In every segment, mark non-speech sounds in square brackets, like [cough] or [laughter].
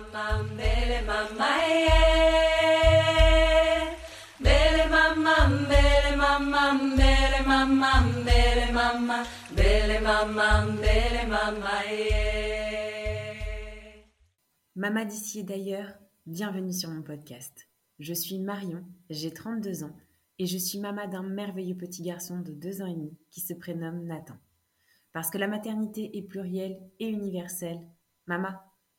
mama, mbele mama, yeah. Mbele mama, mbele mama, mbele mama, mbele mama, mbele mama, mbele mama, yeah. Mama d'ici et d'ailleurs, bienvenue sur mon podcast. Je suis Marion, j'ai 32 ans et je suis maman d'un merveilleux petit garçon de 2 ans et demi qui se prénomme Nathan. Parce que la maternité est plurielle et universelle, Mama,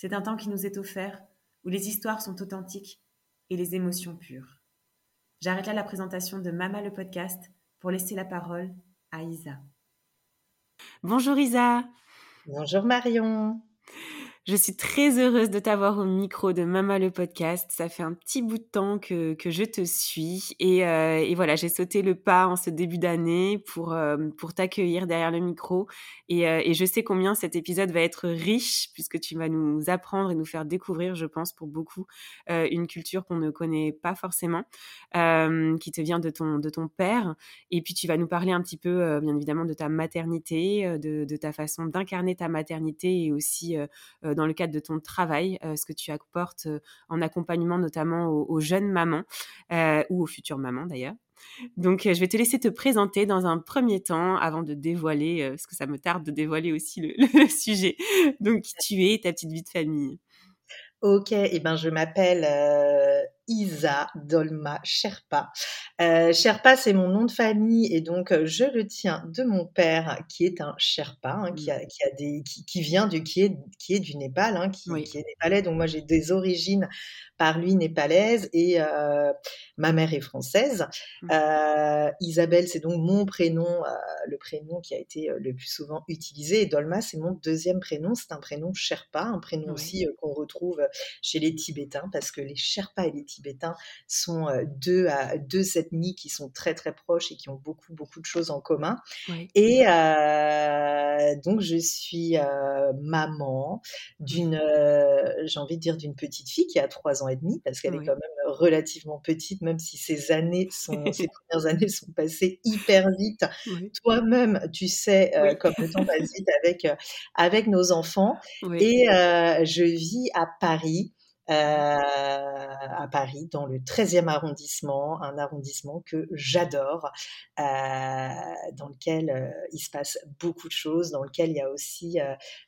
c'est un temps qui nous est offert où les histoires sont authentiques et les émotions pures. J'arrête là la présentation de Mama le podcast pour laisser la parole à Isa. Bonjour Isa. Bonjour Marion. Je suis très heureuse de t'avoir au micro de Mama le podcast. Ça fait un petit bout de temps que, que je te suis. Et, euh, et voilà, j'ai sauté le pas en ce début d'année pour, euh, pour t'accueillir derrière le micro. Et, euh, et, je sais combien cet épisode va être riche puisque tu vas nous apprendre et nous faire découvrir, je pense, pour beaucoup, euh, une culture qu'on ne connaît pas forcément, euh, qui te vient de ton, de ton père. Et puis tu vas nous parler un petit peu, bien évidemment, de ta maternité, de, de ta façon d'incarner ta maternité et aussi dans le cadre de ton travail, ce que tu apportes en accompagnement notamment aux, jeunes mamans ou aux futures mamans d'ailleurs. Donc, je vais te laisser te présenter dans un premier temps avant de dévoiler, parce que ça me tarde de dévoiler aussi le, [laughs] sujet. Donc, qui tu es, ta petite vie de famille. Ok, et eh ben je m'appelle euh, Isa Dolma Sherpa. Euh, Sherpa, c'est mon nom de famille et donc je le tiens de mon père qui est un Sherpa, hein, qui, a, mmh. qui, a des, qui, qui, vient du qui est, qui est du Népal, hein, qui, oui. qui, est népalais. Donc moi j'ai des origines par lui népalaises et euh, ma mère est française. Mmh. Euh, Isabelle, c'est donc mon prénom, euh, le prénom qui a été le plus souvent utilisé. Et Dolma, c'est mon deuxième prénom. C'est un prénom Sherpa, un prénom oui. aussi qu'on retrouve chez les Tibétains, parce que les Sherpas et les Tibétains sont deux, deux ethnies qui sont très très proches et qui ont beaucoup beaucoup de choses en commun. Oui. Et donc je suis maman d'une, j'ai envie de dire d'une petite fille qui a trois ans et demi, parce qu'elle oui. est quand même relativement petite, même si ces années sont, [laughs] ces premières années sont passées hyper vite. Oui. Toi-même, tu sais euh, comme le temps passe vite avec avec nos enfants. Et je vis à Paris. Euh, à Paris, dans le 13e arrondissement, un arrondissement que j'adore, euh, dans lequel euh, il se passe beaucoup de choses, dans lequel il y a aussi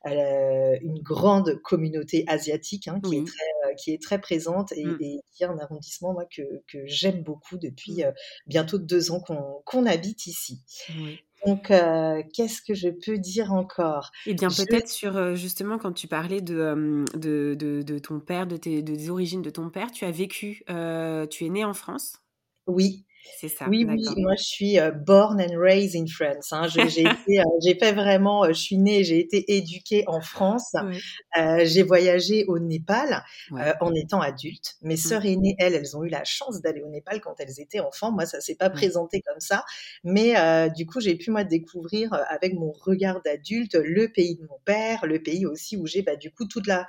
une grande communauté asiatique hein, qui, oui. est très, qui est très présente et, mmh. et, qui est un arrondissement moi, que, que j'aime beaucoup depuis mmh. bientôt deux ans qu'on qu habite ici. Oui. Donc, euh, qu'est-ce que je peux dire encore? Eh bien, peut-être sur justement quand tu parlais de, de, de, de ton père, de tes des origines de ton père, tu as vécu, euh, tu es né en France? Oui, c'est ça. Oui, oui, moi je suis uh, born and raised in France. Hein. J'ai [laughs] euh, fait vraiment, je suis née, j'ai été éduquée en France. Oui. Euh, j'ai voyagé au Népal ouais. euh, en étant adulte. Mes mmh. sœurs aînées, elles, elles ont eu la chance d'aller au Népal quand elles étaient enfants. Moi, ça s'est pas ouais. présenté comme ça, mais euh, du coup, j'ai pu moi découvrir euh, avec mon regard d'adulte le pays de mon père, le pays aussi où j'ai bah, du coup toute la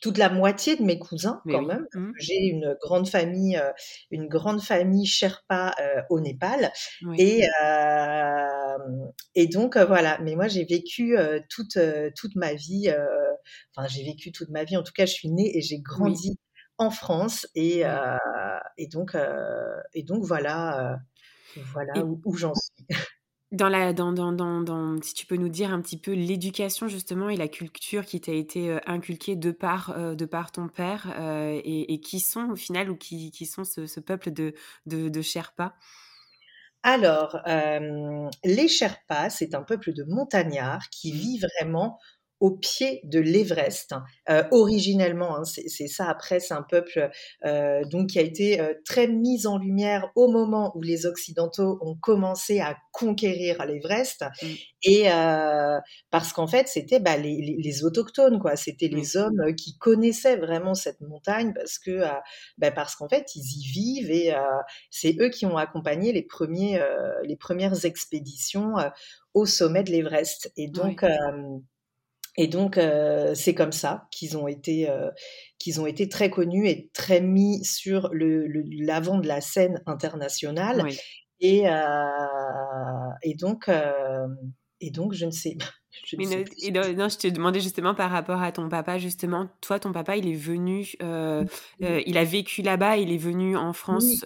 toute la moitié de mes cousins Mais quand oui. même. Mmh. J'ai une grande famille, euh, une grande famille Sherpa euh, au Népal. Oui. Et, euh, et donc voilà. Mais moi j'ai vécu euh, toute toute ma vie. euh, Enfin j'ai vécu toute ma vie. En tout cas je suis née et j'ai grandi oui. en France. Et, euh, et donc et donc voilà voilà et... où, où j'en suis. [laughs] Dans la, dans, dans, dans, dans, si tu peux nous dire un petit peu l'éducation justement et la culture qui t'a été inculquée de par, euh, de par ton père euh, et, et, qui sont au final ou qui, qui sont ce, ce peuple de, de, de Sherpas? Alors, euh, les Sherpas, c'est un peuple de montagnards qui mmh. vit vraiment au pied de l'Everest. Euh, originellement, hein, c'est ça. Après, c'est un peuple euh, donc qui a été euh, très mis en lumière au moment où les Occidentaux ont commencé à conquérir l'Everest, mmh. et parce qu'en fait, c'était bah, les, les, autochtones, quoi. C'était les hommes qui connaissaient vraiment cette montagne parce que bah, parce qu'en fait, ils y vivent et c'est eux qui ont accompagné les premiers les premières expéditions au sommet de l'Everest. Et donc et donc, euh, c'est comme ça qu'ils ont été euh, qu'ils ont été très connus et très mis sur le, l'avant de la scène internationale. Et, euh, et donc et donc je ne sais. [laughs] Je ne sais et non, je te demandais justement par rapport à ton papa, justement, toi, ton papa, il est venu, il a vécu là-bas, il est venu en France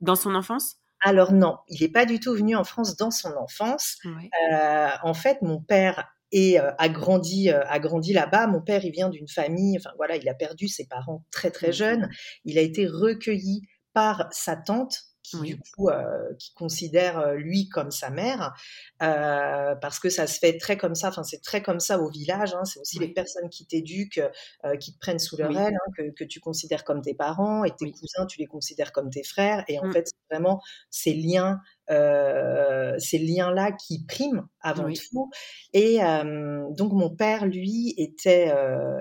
dans son enfance? Alors non, il n'est pas du tout venu en France dans son enfance. en fait, mon père et a grandi a grandi là-bas. Mon père, il vient d'une famille, enfin voilà, il a perdu ses parents très très jeunes. Il a été recueilli par sa tante qui du coup euh, qui considère euh, lui comme sa mère. Euh, parce que ça se fait très comme ça enfin c'est très comme ça au village hein, c'est aussi les personnes qui t'éduquent qui te prennent sous leur aile hein, que, que, tu considères comme tes parents et tes cousins tu les considères comme tes frères. Et en mmh. fait vraiment ces liens ces liens-là qui priment avant tout. Et donc mon père, lui, était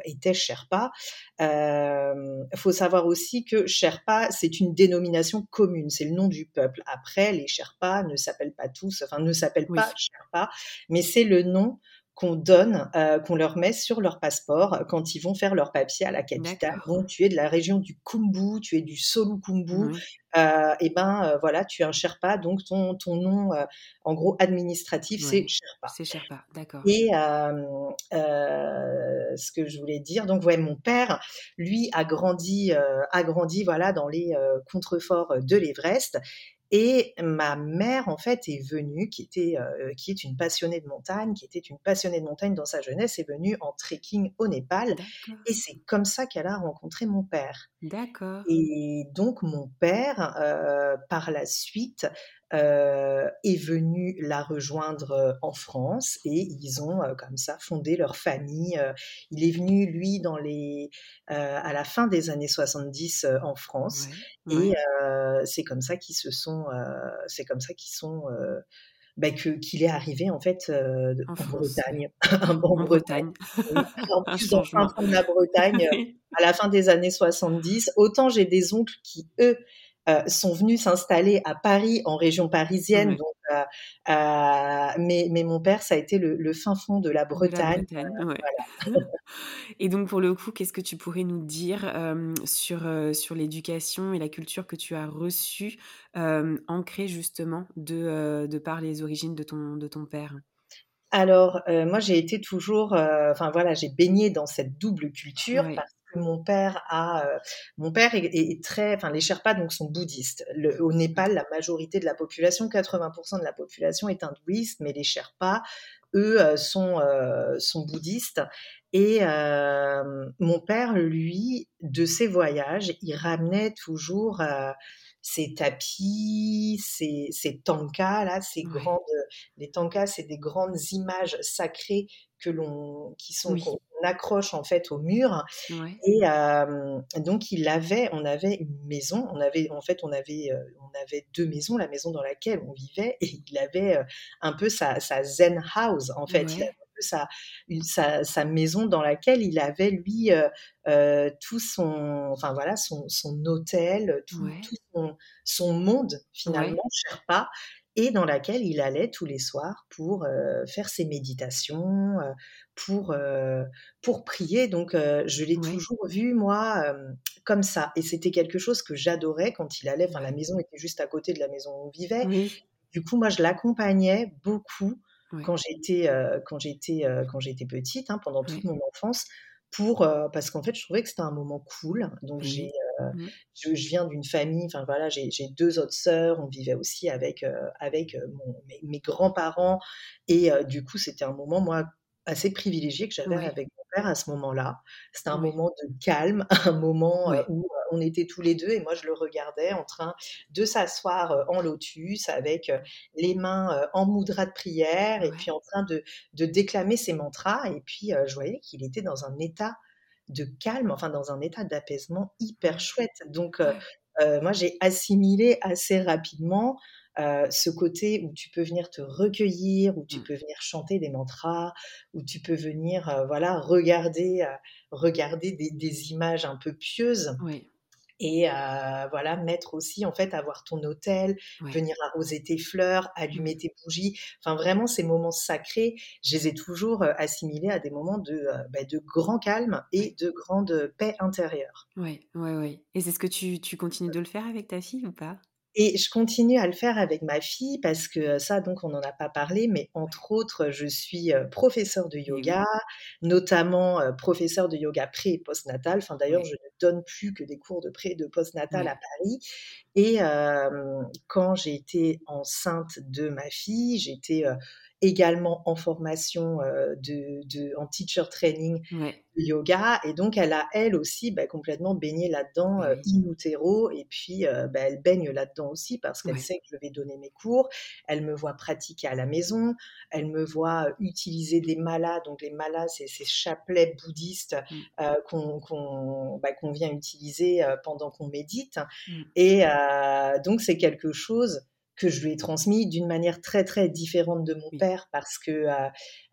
était Sherpa. Il faut savoir aussi que Sherpa, c'est une dénomination commune, c'est le nom du peuple. Après, les Sherpas ne s'appellent pas tous, enfin ne s'appellent pas Sherpa, mais c'est le nom qu'on donne, euh, qu'on leur met sur leur passeport quand ils vont faire leur papier à la capitale. Donc, tu es de la région du Kumbu, tu es du Solukumbu, euh, et ben euh, voilà, tu es un Sherpa, donc ton, ton nom, en gros, administratif, c'est Sherpa. C'est Sherpa, d'accord. Et ce que je voulais dire, donc ouais, mon père, lui, a grandi, a grandi voilà dans les contreforts de l'Everest. Et ma mère, en fait, est venue, qui était, euh, qui est une passionnée de montagne, qui était une passionnée de montagne dans sa jeunesse, est venue en trekking au Népal. Et c'est comme ça qu'elle a rencontré mon père. D'accord. Et donc, mon père, euh, par la suite, euh, est venu la rejoindre euh, en France et ils ont euh, comme ça fondé leur famille. il est venu lui dans les à la fin des années 70 en France et c'est comme ça qu'ils se sont c'est comme ça qu'ils sont bah, que qu'il est arrivé en fait [laughs] en, Bretagne, [laughs] en, Bretagne, en plus dans la Bretagne à la fin des années 70. Autant j'ai des oncles qui eux euh, sont venus s'installer à Paris, en région parisienne. Donc, euh, euh, mais, mais, mon père, ça a été le, fin fond de la Bretagne. [laughs] et donc, pour le coup, qu'est-ce que tu pourrais nous dire sur, sur l'éducation et la culture que tu as reçue, ancrée justement de, de par les origines de ton, de ton père? Alors, moi, j'ai été toujours, enfin voilà, j'ai baigné dans cette double culture parce mon père a, euh, mon père est, très, enfin les Sherpas donc sont bouddhistes. au Népal, la majorité de la population, 80% de la population est hindouiste, mais les Sherpas, eux, euh, sont euh, sont bouddhistes. Et mon père, lui, de ses voyages, il ramenait toujours ces tapis, ces, ces tankas là, ces grandes, les tankas, c'est des grandes images sacrées que l'on, qui sont accroche en fait au mur. Et donc il avait, on avait une maison, on avait en fait on avait on avait deux maisons, la maison dans laquelle on vivait et il avait un peu sa, zen house en fait. Il avait un peu sa, sa, sa, maison dans laquelle il avait lui tout son, enfin voilà son, son hôtel, tout, son, son, monde finalement, Sherpa et dans laquelle il allait tous les soirs pour faire ses méditations, pour, pour prier. Donc, je l'ai toujours vu, moi, comme ça. Et c'était quelque chose que j'adorais quand il allait. Enfin, la maison était juste à côté de la maison où on vivait. Du coup, moi, je l'accompagnais beaucoup quand j'étais quand j'étais quand j'étais petite, hein, pendant toute mon enfance, pour parce qu'en fait, je trouvais que c'était un moment cool. Donc, j'ai Mmh. Je, viens d'une famille, enfin voilà, j'ai deux autres sœurs, on vivait aussi avec, avec mes, grands-parents et du coup c'était un moment moi assez privilégié que j'avais avec mon père à ce moment-là. C'était un moment de calme, [laughs] un moment, où, on était tous les 2 et moi je le regardais en train de s'asseoir, en lotus avec, les mains, en mudra de prière et puis en train de de déclamer ses mantras et puis, je voyais qu'il était dans un état de calme, enfin dans un état d'apaisement hyper Ouais. chouette. Donc, Ouais. heu, moi j'ai assimilé assez rapidement, heu, ce côté où tu peux venir te recueillir, où tu Mmh. peux venir chanter des mantras, où tu peux venir, voilà, regarder, regarder des des images un peu pieuses Ouais. Et voilà, mettre aussi en fait, avoir ton autel, Ouais. venir arroser tes fleurs, Mmh. allumer tes bougies. Enfin vraiment ces moments sacrés, je les ai toujours, assimilés à des moments de, bah, de grand calme et de grande paix intérieure. Ouais, ouais, ouais et c'est ce que tu tu continues de le faire avec ta fille ou pas? Et je continue à le faire avec ma fille parce que ça donc on n'en a pas parlé, mais entre autres, je suis, heu, professeure de yoga, notamment, heu, professeure de yoga pré et post-natal. Enfin d'ailleurs, je ne donne plus que des cours de pré et de post-natal à. Paris et quand j'ai été enceinte de ma fille, j'étais, également en formation, heu, de de en teacher training Ouais. de yoga et donc elle a, elle aussi, bah, complètement baigné là-dedans, heu, oui. in utero et puis, heu, bah, elle baigne là-dedans aussi parce qu'elle Ouais. sait que je vais donner mes cours. Elle me voit pratiquer à la maison, elle me voit, heu, utiliser des malas, donc les malas, c'est ces chapelets bouddhistes, Mmh. qu'on bah, qu'on vient utiliser, pendant qu'on médite Mmh. et donc c'est quelque chose que je lui ai transmis d'une manière très, très différente de mon Oui. père parce que, heu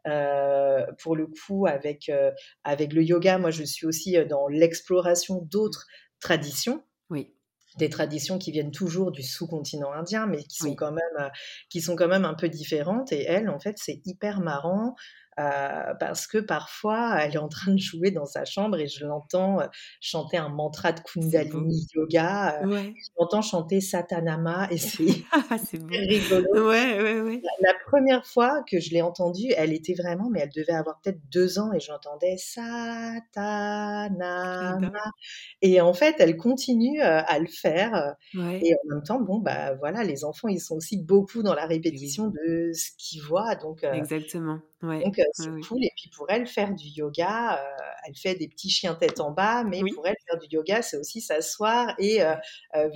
heu, pour le coup avec, heu, avec le yoga, moi je suis aussi, dans l'exploration d'autres traditions. Oui. Des traditions qui viennent toujours du sous-continent indien, mais qui sont Oui. quand même, qui sont quand même un peu différentes et elle, en fait, c'est hyper marrant, heu, parce que parfois, elle est en train de jouer dans sa chambre et je l'entends, heu, chanter un mantra de. Kundalini Yoga, Ouais. je l'entends chanter Satanama et [laughs] c'est hyper rigolo. Ouais, ouais, ouais. La la 1re fois que je l'ai entendue, elle était vraiment mais elle devait avoir peut-être 2 ans et je l'entendais Satanama et en fait, elle continue, à le faire, et en même temps, bon, bah, voilà, les enfants, ils sont aussi beaucoup dans la répétition de ce qu'ils voient donc Exactement. Ouais. donc Ouais, c'est oui. cool et puis pour elle, faire du yoga, heu, elle fait des petits chiens tête en bas, mais Oui. pour elle, faire du yoga, c'est aussi s'asseoir et heu,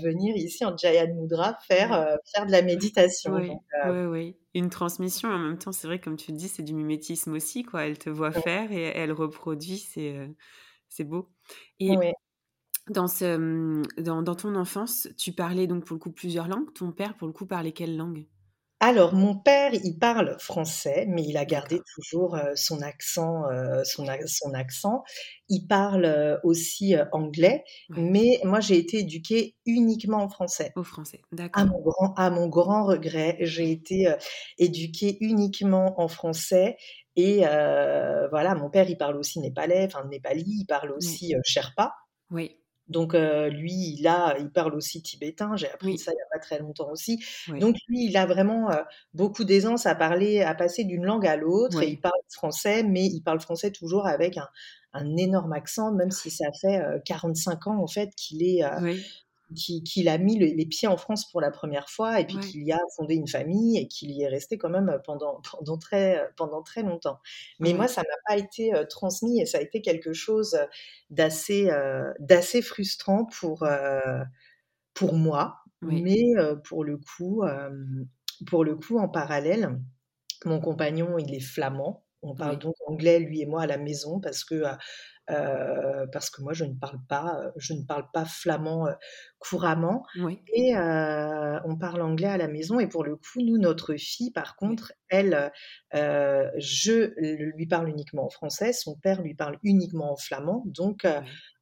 venir ici en Jayana Mudra faire, faire de la méditation heu Ouais, ouais. Une transmission en même temps, c'est vrai comme tu le dis, c'est du mimétisme aussi quoi. Elle te voit faire et elle reproduit, c'est, c'est beau et dans ce, mmh, dans dans ton enfance, tu parlais donc pour le coup plusieurs langues. Ton père, pour le coup, parlait quelle langue? Alors mon père, il parle français, mais il a gardé D'accord. toujours, heu, son accent, heu, son Ouais. a son accent. Il parle, heu, aussi, anglais, Ouais. mais moi j'ai été éduquée uniquement en français. Au français, À d'accord. mon grand à mon grand regret, j'ai été, éduquée uniquement en français et voilà, mon père, il parle aussi népalais, enfin népali, il parle aussi, heu, sherpa. Donc lui, il a il parle aussi tibétain, j'ai appris Oui. ça il y a pas très longtemps aussi. Donc lui, il a vraiment, beaucoup d'aisance à parler à passer d'une langue à l'autre et il parle français, mais il parle français toujours avec un un énorme accent, même si ça fait, heu, 45 ans en fait qu'il est. qu'il qu'il a mis les les pieds en France pour la 1re fois et puis Ouais. qu'il y a fondé une famille et qu'il y est resté quand même, heu, pendant [laughs] pendant très, heu, pendant très longtemps. Mais moi, ça m'a pas été, heu, transmis et ça a été quelque chose, d'assez, d'assez frustrant pour, pour moi. Oui. Mais pour le coup, pour le coup, en parallèle, mon compagnon, il est flamand. On parle Oui. donc anglais, lui et moi, à la maison parce que, parce que moi, je ne parle pas, je ne parle pas flamand, couramment Oui. et on parle anglais à la maison et pour le coup, nous, notre fille, par contre, elle, je lui parle uniquement en français, son père lui parle uniquement en flamand. Donc.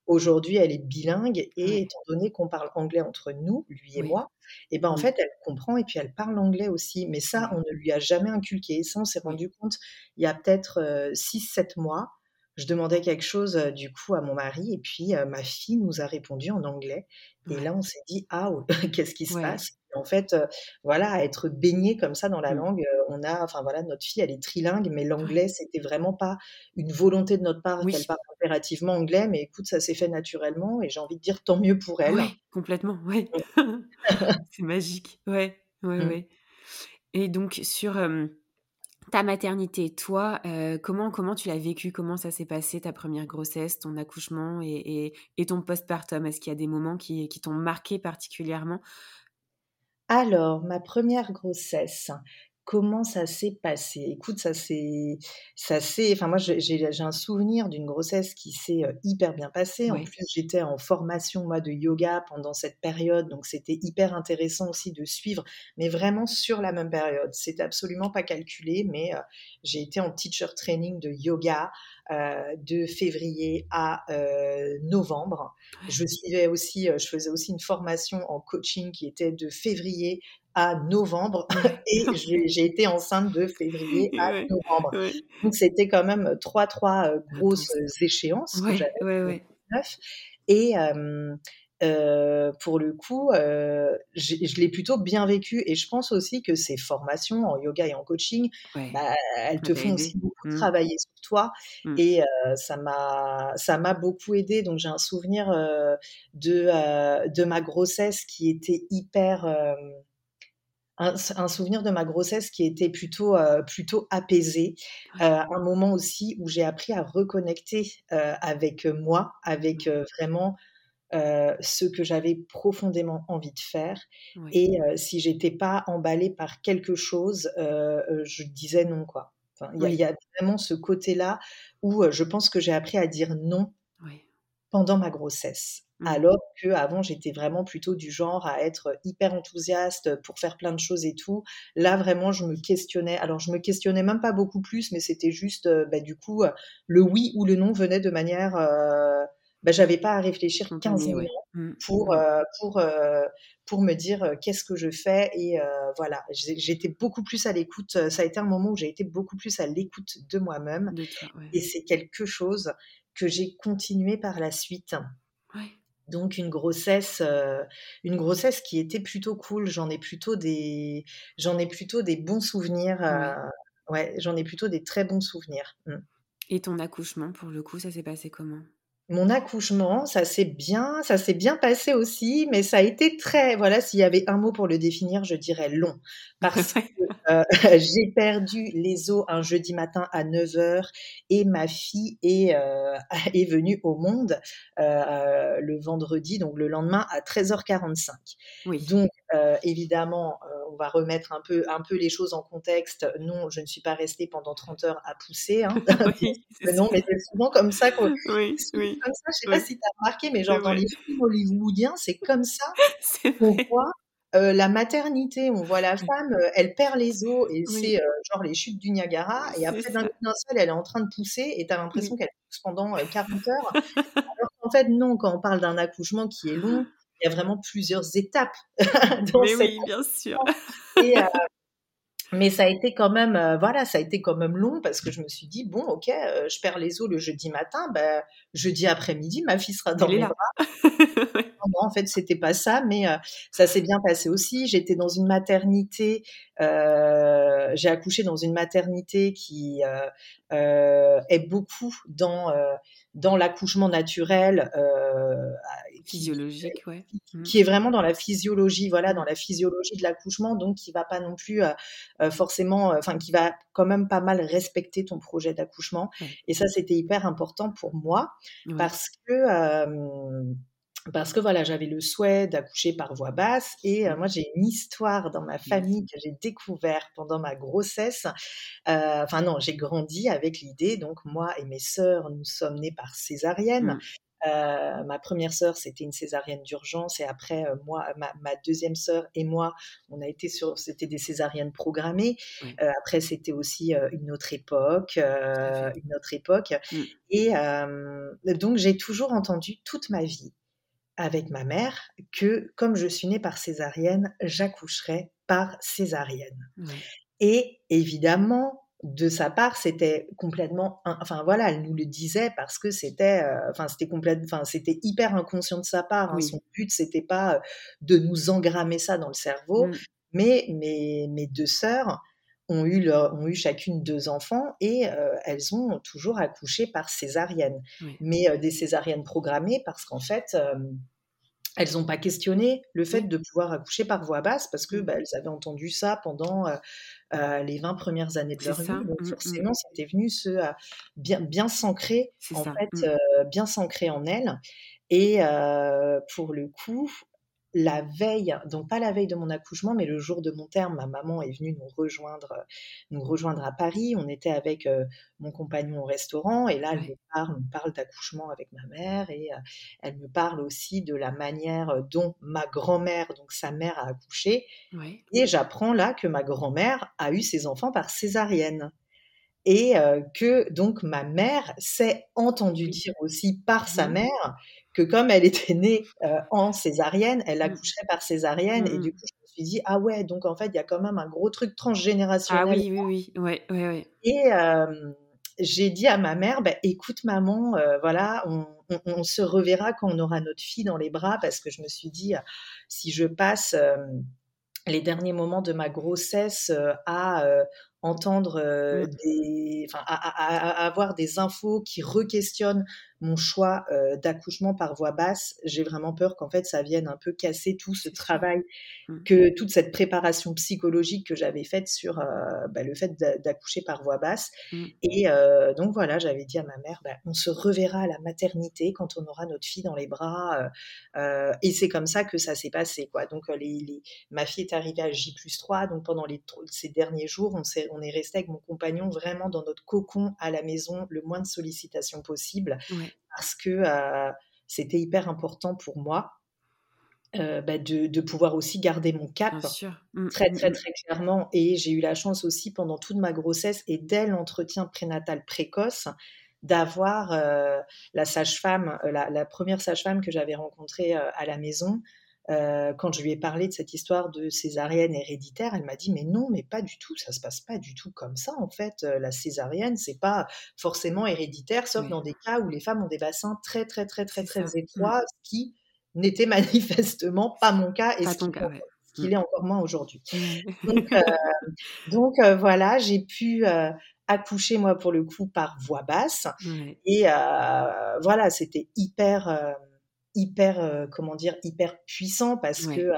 Aujourd'hui, elle est bilingue et étant donné qu'on parle anglais entre nous, lui et Oui. moi et ben, en fait, elle comprend et puis elle parle anglais aussi. Mais ça, on ne lui a jamais inculqué. Ça, on s'est rendu compte il y a peut-être, heu, 6-7 mois. Je demandais quelque chose, du coup à mon mari et puis, ma fille nous a répondu en anglais et là, on s'est dit: «Ah oh, [laughs] qu'est-ce qui se passe?» En fait, heu, voilà, être baigné comme ça dans la Mmh. langue, on a enfin voilà, notre fille, elle est trilingue, mais l'anglais, c'était vraiment pas une volonté de notre part qu'elle Oui. parle impérativement anglais, mais écoute, ça s'est fait naturellement et j'ai envie de dire tant mieux pour elle. Ouais, complètement. Mmh. [laughs] C'est magique. Ouais, ouais, Mmh. ouais et donc sur, ta maternité, toi, euh, comment, comment tu l'as vécu Comment ça s'est passé, ta première grossesse, ton accouchement et, et, ton postpartum? Est-ce qu'il y a des moments qui, qui t'ont marqué particulièrement? Alors, ma première grossesse, Comment ça s'est passé? Écoute, ça s'est, ça s'est. Enfin, moi, j'ai un souvenir d'une grossesse qui s'est hyper bien passée. En plus, j'étais en formation moi de yoga pendant cette période, donc c'était hyper intéressant aussi de suivre, mais vraiment sur la même période. C'était absolument pas calculé, mais j'ai été en teacher training de yoga de février à novembre. Je suivais aussi, je faisais aussi une formation en coaching qui était de février à novembre [laughs] et j'ai été enceinte de février à novembre. Donc c'était quand même trois trois euh, grosses échéances que j'avais. Et euh, pour le coup, euh, je l'ai plutôt bien vécu et je pense aussi que ces formations en yoga et en coaching, bah, elles te font aussi beaucoup mmh. travailler sur toi mmh. et ça m'a ça m'a beaucoup aidé. Donc j'ai un souvenir de de ma grossesse qui était hyper un, souvenir de ma grossesse qui était plutôt, euh, plutôt apaisé. Euh, un moment aussi où j'ai appris à reconnecter euh, avec moi, avec vraiment ce que j'avais profondément envie de faire. Et si j'étais pas emballée par quelque chose, je disais non, quoi. Il y, a vraiment ce côté-là où je pense que j'ai appris à dire non pendant ma grossesse. Mmh. Alors que avant j'étais vraiment plutôt du genre à être hyper enthousiaste pour faire plein de choses et tout. Là vraiment je me questionnais. Alors je me questionnais même pas beaucoup plus, mais c'était juste bah, du coup le oui ou le non venait de manière. Euh, bah, j'avais pas à réfléchir 15 minutes mmh. pour pour pour me dire qu'est-ce que je fais et voilà j'étais beaucoup plus à l'écoute ça a été un moment où j'ai été beaucoup plus à l'écoute de moi-même et c'est quelque chose que j'ai continué par la suite donc une grossesse, euh, une grossesse qui était plutôt cool. J'en ai plutôt des, j'en ai plutôt des bons souvenirs. Euh, ouais, j'en ai plutôt des très bons souvenirs. Mmh. Et ton accouchement, pour le coup, ça s'est passé comment? Mon accouchement, ça s'est bien, ça s'est bien passé aussi, mais ça a été très, voilà, s'il y avait un mot pour le définir, je dirais long, parce [laughs] que euh, [laughs] j'ai perdu les os un jeudi matin à 9h et ma fille est, euh, [laughs] est venue au monde euh, le vendredi, donc le lendemain à 13h45. Oui. Donc évidemment, on va remettre un peu, un peu les choses en contexte. Non, je ne suis pas restée pendant 30 heures à pousser. Hein. [laughs] [laughs] non, mais c'est souvent comme ça. Qu'on... [laughs] Oui, oui. Comme ça, je sais pas si tu as remarqué, mais genre dans les films hollywoodiens, c'est comme ça qu'on voit euh, la maternité, on voit la femme, euh, elle perd les os et c'est euh, genre les chutes du Niagara. Et après, d'un coup d'un seul, elle est en train de pousser et tu as l'impression qu'elle pousse pendant 40 heures. Alors qu'en fait, non, quand on parle d'un accouchement qui est long, il y a vraiment plusieurs étapes [laughs] dans Mais oui, bien sûr. Et, mais ça a été quand même, euh, voilà, ça a été quand même long parce que je me suis dit bon, ok, euh, je perds les os le jeudi matin, ben jeudi après-midi, ma fille sera dans mes bras. non, en fait, c'était pas ça, mais euh, ça s'est bien passé aussi. J'étais dans une maternité, j'ai accouché dans une maternité qui est beaucoup dans dans l'accouchement naturel physiologique, ouais. Mmh. qui, est vraiment dans la physiologie, voilà, dans la physiologie de l'accouchement, donc qui va pas non plus euh, euh, forcément, euh, enfin qui va quand même pas mal respecter ton projet d'accouchement. Et ça, c'était hyper important pour moi parce que parce que voilà, j'avais le souhait d'accoucher par voie basse et moi j'ai une histoire dans ma famille que j'ai découvert pendant ma grossesse. enfin non, j'ai grandi avec l'idée. Donc moi et mes sœurs, nous sommes nés par césarienne. Mmh. Euh, ma première sœur, c'était une césarienne d'urgence, et après, euh, moi, ma, deuxième sœur et moi, on a été sur, c'était des césariennes programmées. Euh, après, c'était aussi une autre époque, une autre époque. Mmh. Et donc, j'ai toujours entendu toute ma vie avec ma mère que, comme je suis née par césarienne, j'accoucherais par césarienne. Et évidemment, de sa part, c'était complètement, enfin voilà, elle nous le disait parce que c'était, euh, enfin c'était complètement, enfin c'était hyper inconscient de sa part. Hein. Son but c'était pas euh, de nous engrammer ça dans le cerveau, mmh. mais mes, deux sœurs ont eu ont eu chacune deux enfants et euh, elles ont toujours accouché par césarienne, mais des césariennes programmées parce qu'en fait elles n'ont pas questionné le fait de pouvoir accoucher par voie basse parce que Mmh. bah, elles avaient entendu ça pendant euh, euh, les 20 premières années de leur vie. Donc Mmh, mmh. forcément, c'était venu se euh, bien, bien s'ancrer en ça. fait, Mmh. euh, bien s'ancrer en elles. Et euh, pour le coup, la veille, donc pas la veille de mon accouchement, mais le jour de mon terme, ma maman est venue nous rejoindre, euh, nous rejoindre à Paris. On était avec euh, mon compagnon au restaurant et là, elle me parle, on parle d'accouchement avec ma mère et euh, elle me parle aussi de la manière dont ma grand-mère, donc sa mère, a accouché. Et j'apprends là que ma grand-mère a eu ses enfants par césarienne. Et euh, que donc ma mère s'est entendue Oui. dire aussi par sa Mmh. mère que comme elle était née euh, en césarienne, elle Mmh. accoucherait par césarienne. Mmh, Et mmh. du coup, je me suis dit, ah ouais, donc en fait, il y a quand même un gros truc Ah transgénérationnel. oui, oui, oui. Ouais, ouais, ouais. Et euh, j'ai dit à ma mère, bah, écoute maman, euh, voilà, on, on- on se reverra quand on aura notre fille dans les bras, parce que je me suis dit, si je passe les derniers moments de ma grossesse à entendre euh, Mmh. des, enfin, à, à- à- à avoir des infos qui requestionnent mon choix euh, d'accouchement par voie basse, j'ai vraiment peur qu'en fait ça vienne un peu casser tout ce travail Mmh. que toute cette préparation psychologique que j'avais faite sur euh, bah, le fait d'a- d'accoucher par voie basse. Mmh. Et donc voilà, j'avais dit à ma mère, bah, on se reverra à la maternité quand on aura notre fille dans les bras. et c'est comme ça que ça s'est passé. Quoi. Donc les, les- ma fille est arrivée à J plus 3, donc pendant les, ces derniers jours, on, s'est- on est resté avec mon compagnon vraiment dans notre cocon à la maison, le moins de sollicitations possible, Ouais. parce que euh, c'était hyper important pour moi. euh, bah, de, de pouvoir aussi garder mon cap. Mmh, très mmh, très mmh. très clairement et j'ai eu la chance aussi pendant toute ma grossesse et dès l'entretien prénatal précoce d'avoir euh, la sage-femme, la, la première sage-femme que j'avais rencontrée à la maison. Euh, quand je lui ai parlé de cette histoire de césarienne héréditaire, elle m'a dit mais non, mais pas du tout, ça se passe pas du tout comme ça en fait. Euh, La césarienne, c'est pas forcément héréditaire, sauf Oui. dans des cas où les femmes ont des bassins très très très très très. Mmh. étroits, ce qui n'était [laughs] manifestement pas mon cas et Pas ce qui cas, ouais. ce qu'il est encore moins aujourd'hui. Ouais. Donc, euh, donc euh, voilà, j'ai pu accoucher moi pour le coup par voix basse et voilà, c'était hyper hyper euh, comment dire hyper puissant parce Ouais. que euh,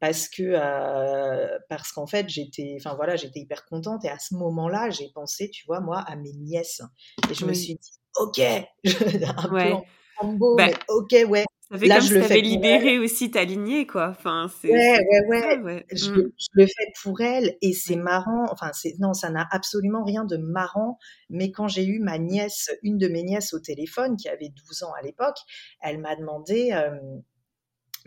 parce que euh, parce qu'en fait j'étais enfin voilà j'étais hyper contente et à ce moment-là j'ai pensé tu vois moi à mes nièces et je me suis dit ok [laughs] un peu Ouais. en combo Bah, mais ok ouais ça fait là comme je si le fais pour elle libéré aussi ta lignée, quoi. Enfin, c'est Ouais, c'est ouais, ouais. ouais. Je, Mmh. le- je le fais pour elle et c'est marrant. Enfin, c'est non, ça n'a absolument rien de marrant. Mais quand j'ai eu ma nièce, une de mes nièces au téléphone, qui avait 12 ans à l'époque, elle m'a demandé, euh,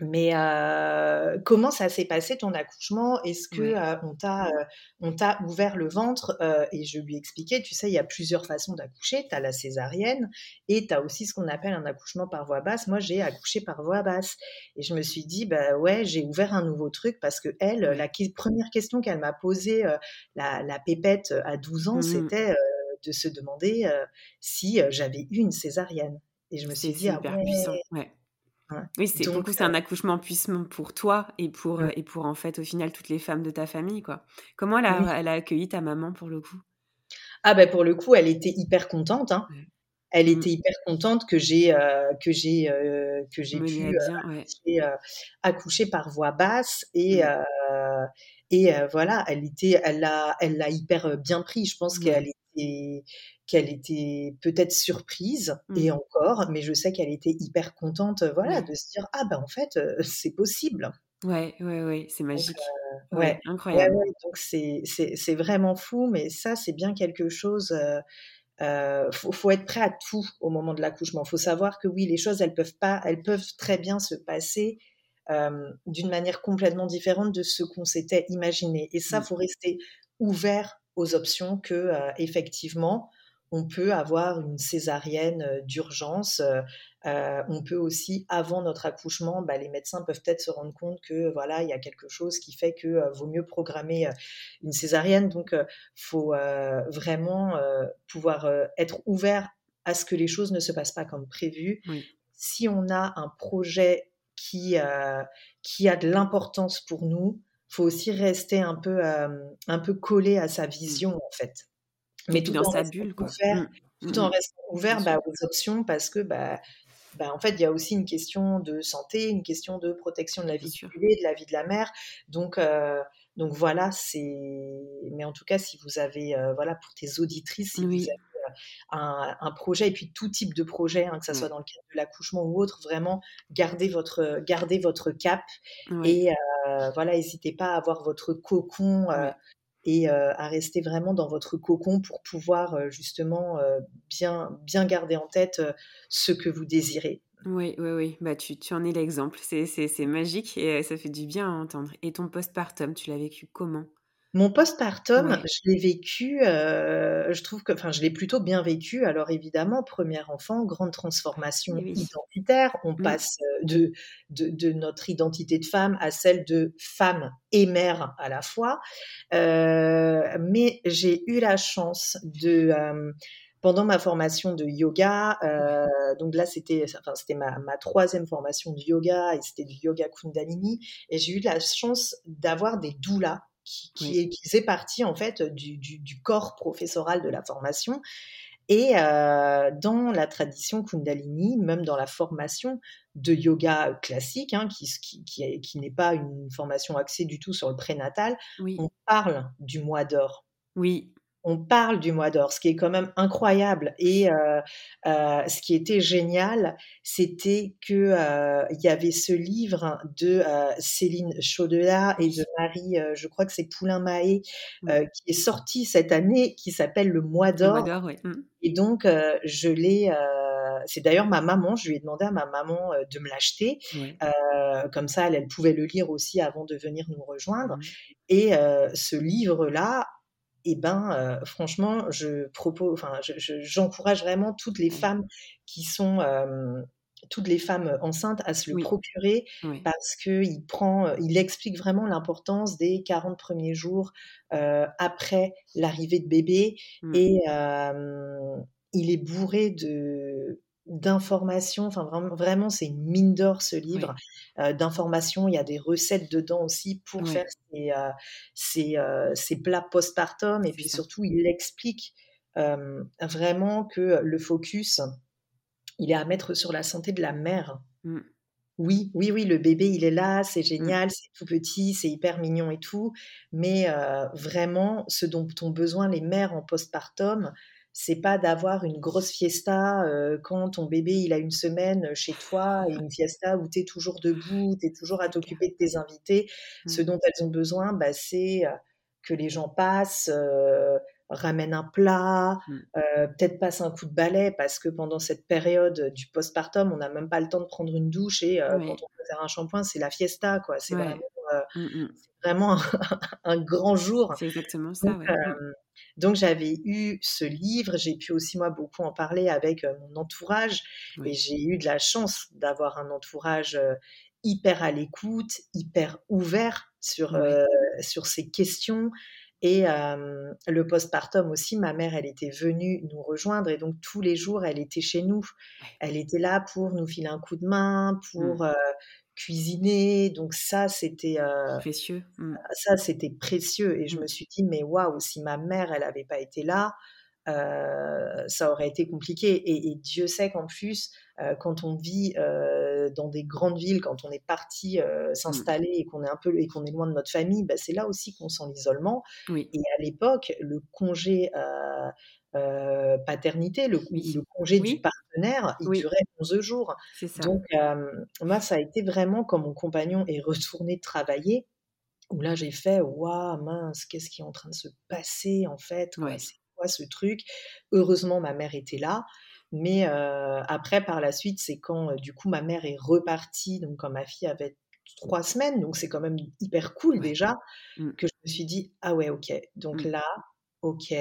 mais euh, comment ça s'est passé ton accouchement? Est-ce que euh, on t'a euh, on t'a ouvert le ventre Euh, Et je lui expliquais, tu sais, il y a plusieurs façons d'accoucher. Tu as la césarienne et tu as aussi ce qu'on appelle un accouchement par voie basse. Moi, j'ai accouché par voie basse. Et je me suis dit, bah ouais, j'ai ouvert un nouveau truc parce que elle, la première question qu'elle m'a posée, euh, la, la pépette à 12 ans, Mmh. c'était euh, de se demander euh, si euh, j'avais eu une césarienne. Et je me suis dit, ah ouais. puissant. Ouais. Oui, c'est pour c'est un accouchement puissant pour toi et pour, euh, euh, et pour en fait, au final, toutes les femmes de ta famille, quoi. Comment elle oui. a, elle a accueilli ta maman pour le coup? Ah ben pour le coup, elle était hyper contente. Hein. Ouais. Elle Mmh. était hyper contente que j'ai euh, que j'ai euh, que j'ai pu euh, bien, ouais. accoucher, euh, accoucher par voie basse et Mmh. euh, et euh, voilà, elle était elle l'a elle l'a hyper euh, bien pris. Je pense qu'elle Ouais. Était qu'elle était peut-être surprise et Mmh. encore, mais je sais qu'elle était hyper contente. euh, Voilà, Ouais. de se dire ah ben en fait euh, [laughs] c'est possible. Ouais, ouais, ouais, c'est Donc, magique. euh, Ouais, incroyable. ouais. Donc c'est c'est c'est vraiment fou, mais ça c'est bien quelque chose. euh, faut, faut être prêt à tout au moment de l'accouchement. Faut savoir que oui, les choses, elles peuvent pas, elles peuvent très bien se passer euh, d'une manière complètement différente de ce qu'on s'était imaginé. Et ça, Mmh. faut rester ouvert aux options que euh, effectivement, on peut avoir une césarienne euh, d'urgence. euh, on peut aussi, avant notre accouchement, bah, les médecins peuvent peut-être se rendre compte que voilà, il y a quelque chose qui fait que euh, vaut mieux programmer euh, une césarienne. Donc, faut vraiment pouvoir être ouvert à ce que les choses ne se passent pas comme prévu. Oui. Si on a un projet qui qui a de l'importance pour nous, faut aussi rester un peu euh, un peu collé à sa Mmh. vision en fait, mais tout dans en sa restant bulle, quoi. ouvert, Mmh. tout Mmh en mh. restant ouvert bah, aux options parce que bah ben, en fait, il y a aussi une question de santé, une question de protection de la vie bébé, de la vie de la mère. Donc, euh, donc voilà, c'est. Mais en tout cas, si vous avez, euh, voilà, pour tes auditrices, si vous avez un, un, projet, et puis tout type de projet, hein, que ce soit dans le cadre de l'accouchement ou autre, vraiment gardez votre, gardez votre cap et voilà, n'hésitez pas à avoir votre cocon et à rester vraiment dans votre cocon pour pouvoir justement bien, bien garder en tête ce que vous désirez. Oui, oui, oui. Bah, tu, tu en es l'exemple. C'est magique et ça fait du bien à entendre. Et ton postpartum, tu l'as vécu comment? Mon postpartum, je l'ai vécu, euh, je trouve que, enfin, je l'ai plutôt bien vécu. Alors évidemment, premier enfant, grande transformation identitaire. On mmh. passe euh, de, de, de, notre identité de femme à celle de femme et mère à la fois. Euh, mais j'ai eu la chance de euh, pendant ma formation de yoga, euh, donc là c'était, enfin, c'était ma, ma, troisième formation de yoga et c'était du yoga Kundalini, et j'ai eu la chance d'avoir des doulas qui, qui, qui faisaient partie en fait du, du, du, corps professoral de la formation. Et euh, dans la tradition Kundalini, même dans la formation de yoga classique, hein, qui, qui, qui, qui n'est pas une formation axée du tout sur le prénatal, oui. on parle du mois d'or. Oui, on parle du mois d'or, ce qui est quand même incroyable. Et euh, euh, ce qui était génial, c'était que euh, il y avait ce livre de Céline Chaudela et de Marie, je crois que c'est Poulain Mahé, qui est sorti cette année, qui s'appelle Le mois d'or. Oui. Mmh. Et donc je l'ai. c'est d'ailleurs ma maman. Je lui ai demandé à ma maman de me l'acheter. Oui. comme ça, elle, elle, pouvait le lire aussi avant de venir nous rejoindre. Et ce livre-là et eh ben euh, franchement je propose enfin j'encourage je, vraiment toutes les femmes qui sont euh, toutes les femmes enceintes à se le oui. procurer oui. parce que il prend il explique vraiment l'importance des 40 premiers jours euh, après l'arrivée de bébé mmh. et il est bourré de d'informations. Enfin, vraiment, vraiment c'est une mine d'or ce livre oui. euh, d'informations. Il y a des recettes dedans aussi pour oui. faire ces, euh, euh, plats postpartum. Et puis ça. surtout, il explique vraiment que le focus, il est à mettre sur la santé de la mère. Mm. Oui, oui, oui, le bébé, il est là, c'est génial, mm. c'est tout petit, c'est hyper mignon et tout. Mais vraiment, ce dont ont besoin les mères en postpartum, c'est pas d'avoir une grosse fiesta euh, quand ton bébé il a une semaine chez toi une fiesta où tu es toujours debout, tu es toujours à t'occuper de tes invités. Mmh. Ce dont elles ont besoin, bah, c'est que les gens passent, euh, ramènent un plat, mmh. euh, peut-être passent un coup de balai parce que pendant cette période du postpartum, on n'a même pas le temps de prendre une douche et oui. quand on peut faire un shampoing, c'est la fiesta quoi. C'est ouais. vraiment, mmh, vraiment [laughs] un, grand jour. C'est exactement ça. Donc, ouais. Donc j'avais eu ce livre, j'ai pu aussi moi beaucoup en parler avec mon entourage oui. et j'ai eu de la chance d'avoir un entourage hyper à l'écoute, hyper ouvert sur, oui. euh, sur ces questions. Et euh, le postpartum aussi, ma mère, elle était venue nous rejoindre et donc tous les jours, elle était chez nous. Elle était là pour nous filer un coup de main, pour mmh cuisiner. Donc ça, c'était euh, précieux. Mmh. Ça, c'était précieux. Et je mmh. me suis dit, mais waouh, si ma mère, elle n'avait pas été là, euh, ça aurait été compliqué. Et, et Dieu sait qu'en plus, euh, quand on vit dans des grandes villes, quand on est parti euh, s'installer mmh. et qu'on est un peu et qu'on est loin de notre famille, bah, c'est là aussi qu'on sent l'isolement. Oui. Et à l'époque, le congé euh, paternité, le, oui. le congé oui. du partenaire, il oui. durait 11 jours. Donc, euh, moi, ça a été vraiment quand mon compagnon est retourné travailler, où là, j'ai fait Waouh, mince, qu'est-ce qui est en train de se passer en fait ouais. C'est quoi ce truc? Heureusement, ma mère était là. Mais euh, après, par la suite, c'est quand du coup ma mère est repartie, donc quand ma fille avait trois semaines, donc c'est quand même hyper cool ouais. déjà, mmh. que je me suis dit, ah ouais, ok, donc mmh. là, ok,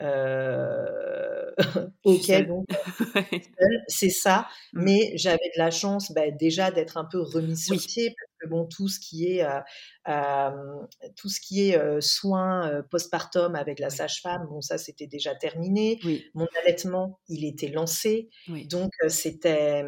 euh... [laughs] ok, donc [laughs] c'est ça. Mmh. Mais j'avais de la chance bah, déjà d'être un peu remise sur oui. pied parce que bon, tout ce qui est euh, euh, tout ce qui est soins postpartum avec la sage-femme, bon ça c'était déjà terminé. Oui. Mon allaitement, il était lancé, donc c'était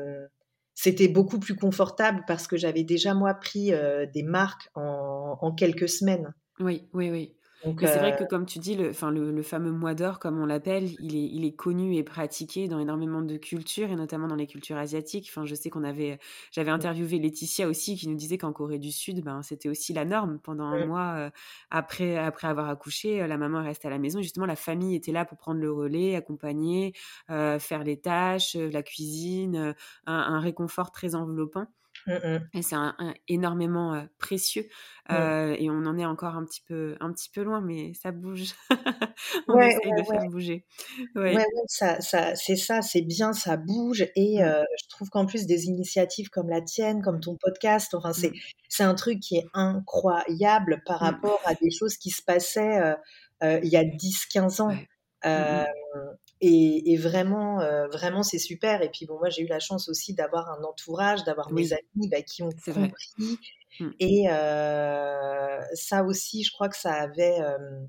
c'était beaucoup plus confortable parce que j'avais déjà moi pris des marques en, en quelques semaines. Oui, oui, oui. Donc, c'est vrai que comme tu dis, le enfin le le fameux mois d'or comme on l'appelle, il est il est connu et pratiqué dans énormément de cultures et notamment dans les cultures asiatiques. Enfin, je sais qu'on avait j'avais interviewé Laetitia aussi qui nous disait qu'en Corée du Sud, ben, c'était aussi la norme. Pendant un mois, heu, après après avoir accouché, heu, la maman reste à la maison. Justement, la famille était là pour prendre le relais, accompagner, heu, faire les tâches, heu, la cuisine, un un réconfort très enveloppant. Mmh Et c'est un un énormément, précieux, mmh. et on en est encore un petit peu un petit peu loin, mais ça bouge. [laughs] On Ouais, essaye ouais, de ouais. faire bouger. Ça ça c'est ça, c'est bien, ça bouge et Mmh. je trouve qu'en plus des initiatives comme la tienne, comme ton podcast, enfin c'est Mmh. c'est un truc qui est incroyable par rapport à des choses qui se passaient, il y a 10-15 ans. Mmh. Et et vraiment, heu, vraiment c'est super et puis bon, moi j'ai eu la chance aussi d'avoir un entourage, d'avoir mes amis, bah, qui ont c'est vrai. compris Mmh. et heu, ça aussi je crois que ça avait, hem,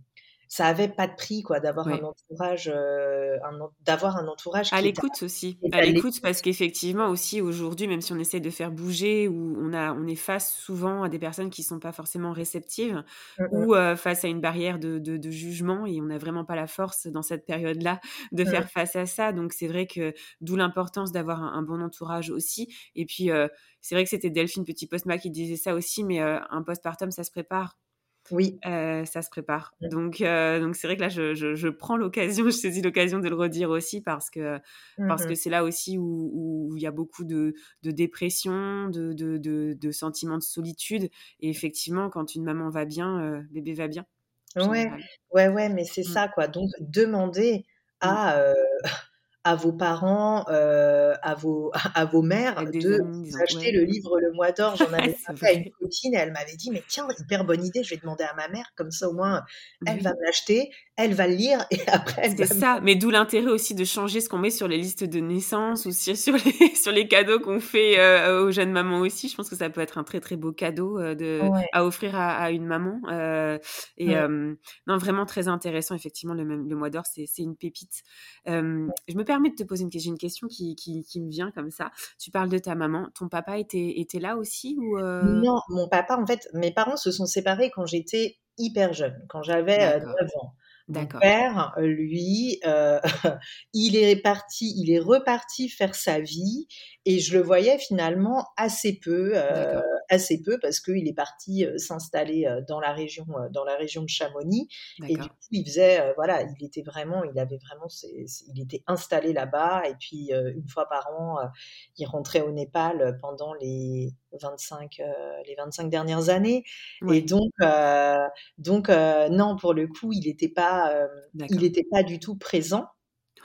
ça avait pas de prix quoi, d'avoir un entourage, en d'avoir un entourage À l'écoute aussi, à l'écoute parce qu'effectivement aussi aujourd'hui, même si on essaie de faire bouger ou on a on est face souvent à des personnes qui sont pas forcément réceptives Mmh ou mh. heu, face à une barrière de de de jugement et on n'a vraiment pas la force dans cette période-là de Mmh. faire face à ça. Donc c'est vrai que d'où l'importance d'avoir un un bon entourage aussi et puis, heu, c'est vrai que c'était Delphine Petit Postma qui disait ça aussi, mais heu, un postpartum ça se prépare. Oui. Heu, ça se prépare. Mmh. Donc heu, donc c'est vrai que là, je je je prends l'occasion, [laughs] je saisis l'occasion de le redire aussi parce que Mmh parce que mh. c'est là aussi où où il y a beaucoup de de dépression, de de de de sentiments de solitude et effectivement, quand une maman va bien, heu, bébé va bien, en Ouais, ouais, ouais, mais c'est Mmh, ça quoi, donc demandez mmh. à, heu, [laughs] à vos parents, heu, à vos [laughs] à vos mères de acheter ouais, le livre Le Mois d'or. J'en [laughs] avais parlé à une copine et elle m'avait dit: «Mais tiens, hyper bonne idée, je vais demander à ma mère, comme ça au moins elle va me l'acheter, elle va le lire et [laughs] après elle C'est va me» ça, mais d'où l'intérêt aussi de changer ce qu'on met sur les listes de naissance ou sur sur les sur les cadeaux qu'on fait, heu, aux jeunes mamans aussi. Je pense que ça peut être un très, très beau cadeau, de ouais, à offrir à à une maman, et non, vraiment très intéressant effectivement le le mois d'or, c'est une pépite. Je me permets de te poser une question qui qui qui me vient comme ça. Tu parles de ta maman, ton papa était était là aussi ou heu? non, mon papa en fait, mes parents se sont séparés quand j'étais hyper jeune, quand j'avais, heu, D'accord, 9 ans. Mon d'accord, père, lui, heu, [laughs] il est parti il est reparti faire sa vie et je le voyais finalement assez peu, d'accord, assez peu parce qu'il est parti, heu, s'installer, heu, dans la région, heu, dans la région de Chamonix. Et du coup, il faisait, voilà, il était vraiment il avait vraiment ses ses il était installé là-bas. Et puis, une fois par an, il rentrait au Népal, pendant les 25, heu, les 25 dernières années. Et Ouais, donc heu donc heu, non, pour le coup, il était pas, hem, il était pas du tout présent.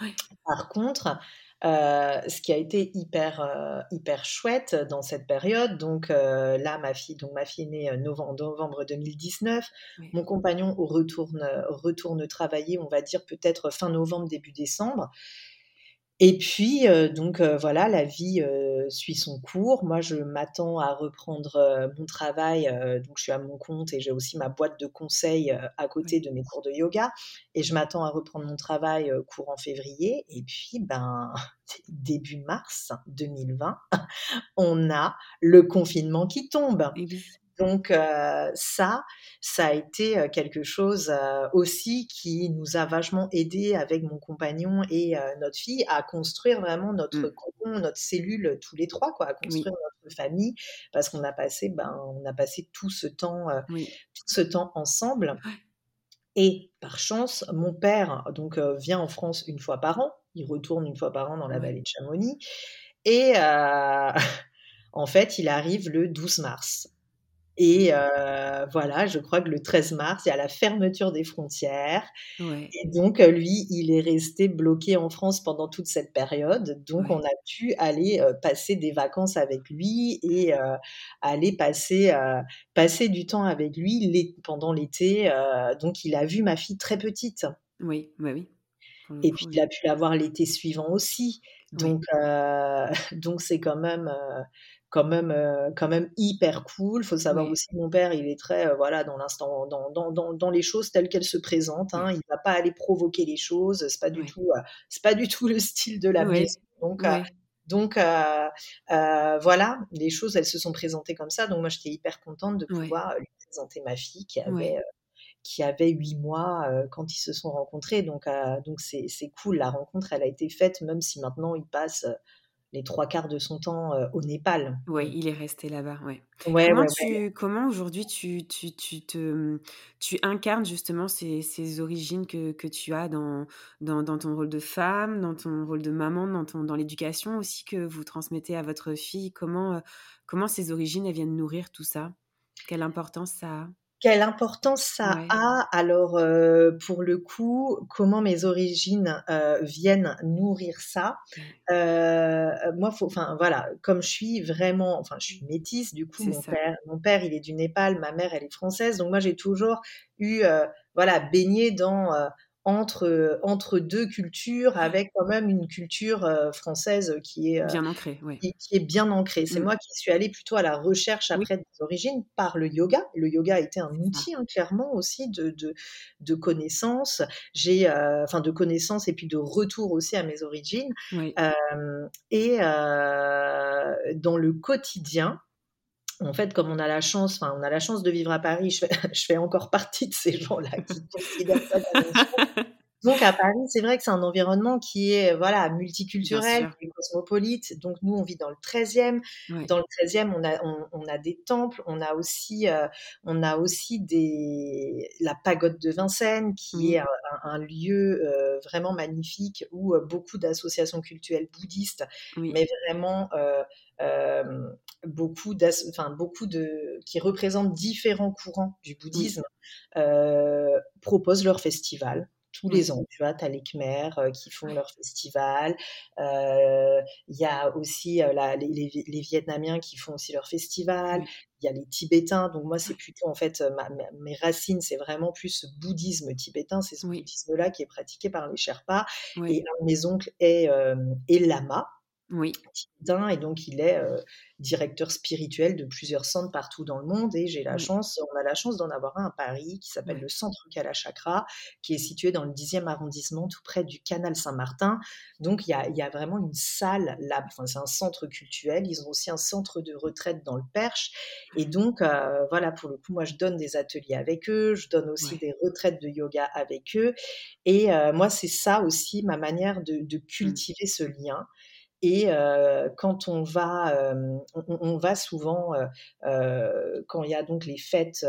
Ouais, Par contre, heu, ce qui a été hyper, heu, hyper chouette dans cette période, donc heu, là, ma fille donc ma fille est née, heu, novem novembre 2019. ouais, Mon compagnon retourne, retourne travailler, on va dire peut-être fin novembre, début décembre et puis, heu, donc heu, voilà, la vie, heu, suit son cours. Moi, je m'attends à reprendre, heu, mon travail, heu, donc je suis à mon compte et j'ai aussi ma boîte de conseil, heu, à côté de mes cours de yoga et je m'attends à reprendre mon travail, courant février et puis, ben, [laughs] début mars 2020, [laughs] on a le confinement qui tombe. Donc heu, ça, ça a été, heu, quelque chose, heu, aussi qui nous a vachement aidés avec mon compagnon et notre fille à construire vraiment notre Mmh. cocon, notre cellule tous les 3 quoi, à Oui, construire notre famille parce qu'on a passé, ben, on a passé tout ce temps, oui. tout ce temps ensemble et par chance, mon père donc vient en France une fois par an. Il retourne une fois par an dans la vallée de Chamonix et [laughs] en fait, il arrive le 12 mars. Et heu, voilà, je crois que le 13 mars, il y a la fermeture des frontières. Ouais, et donc heu, lui, il est resté bloqué en France pendant toute cette période. Donc on a pu aller, heu, passer des vacances avec lui et aller passer, passer du temps avec lui pendant l'été, donc il a vu ma fille très petite. Oui, bah, oui, le et puis il oui. a pu la voir l'été suivant aussi. Donc [laughs] donc c'est quand même, quand même, heu, quand même hyper cool. Faut savoir aussi que mon père, il est très, heu, voilà, dans l'instant dans dans dans dans les choses telles qu'elles se présentent, hein. Il va pas aller provoquer les choses, c'est pas du tout, heu, c'est pas du tout le style de la ouais, maison. Donc donc voilà, les choses, elles se sont présentées comme ça. Donc moi, j'étais hyper contente de pouvoir, lui présenter ma fille qui avait, qui avait huit mois quand ils se sont rencontrés. Donc, donc c'est, c'est cool. La rencontre, elle a été faite, même si maintenant il passe les trois quarts de son temps au Népal. Oui, il est resté là-bas, ouais. Ouais, comment, ouais, tu, comment aujourd'hui tu, tu, tu, te, tu incarnes justement ces, ces origines que, que, tu as dans, dans, dans, ton rôle de femme, dans ton rôle de maman, dans, ton, dans l'éducation aussi que vous transmettez à votre fille? Comment, comment ces origines elles viennent nourrir tout ça? Quelle importance ça a? Quelle importance ça a. Alors pour le coup comment mes origines viennent nourrir ça. Euh, moi faut enfin voilà comme je suis vraiment enfin je suis métisse du coup mon père mon père il est du Népal ma mère elle est française. Donc moi j'ai toujours eu voilà baigné dans entre, entre deux cultures, avec quand même une culture euh, française qui est, euh, bien ancrée. Qui, est bien ancrée. C'est mmh. moi qui suis allée plutôt à la recherche après des origines par le yoga. Le yoga a été un outil, hein, clairement, aussi de, de, de connaissances. J'ai, euh, enfin, de connaissances et puis de retour aussi à mes origines. et dans le quotidien, en fait, comme on a la chance, enfin, on a la chance de vivre à Paris, je fais, [laughs] je fais encore partie de ces gens-là qui considèrent ça Donc à Paris, c'est vrai que c'est un environnement qui est voilà multiculturel, qui est cosmopolite. Donc nous, on vit dans le 13e. Dans le 13e, on a on, a des temples, on a aussi euh, on a aussi des la pagode de Vincennes qui est un, lieu euh, vraiment magnifique où euh, beaucoup d'associations culturelles bouddhistes, mais vraiment beaucoup, enfin, beaucoup de qui représentent différents courants du bouddhisme proposent leur festival tous les ans. Tu vois, tu as les Khmers euh, qui font leur festival. Euh, il y a aussi euh, les, Vietnamiens qui font aussi leur festival. Il y a les Tibétains. Donc moi, c'est plutôt en fait mes racines, c'est vraiment plus ce bouddhisme tibétain. C'est ce bouddhisme-là qui est pratiqué par les Sherpas. Et un de mes oncles est, est lama. Oui. Et donc, il est directeur spirituel de plusieurs centres partout dans le monde. Et j'ai la chance, on a la chance d'en avoir un à Paris qui s'appelle le Centre Kalachakra, qui est situé dans le 10e arrondissement, tout près du canal Saint-Martin. Donc, il y a, y a, vraiment une salle là. Enfin, c'est un centre culturel. Ils ont aussi un centre de retraite dans le Perche. Et donc, voilà, pour le coup, moi, je donne des ateliers avec eux. Je donne aussi des retraites de yoga avec eux. Et moi, c'est ça aussi ma manière de, de mmh. cultiver ce lien. Et quand on va, on, va souvent, quand il y a donc les fêtes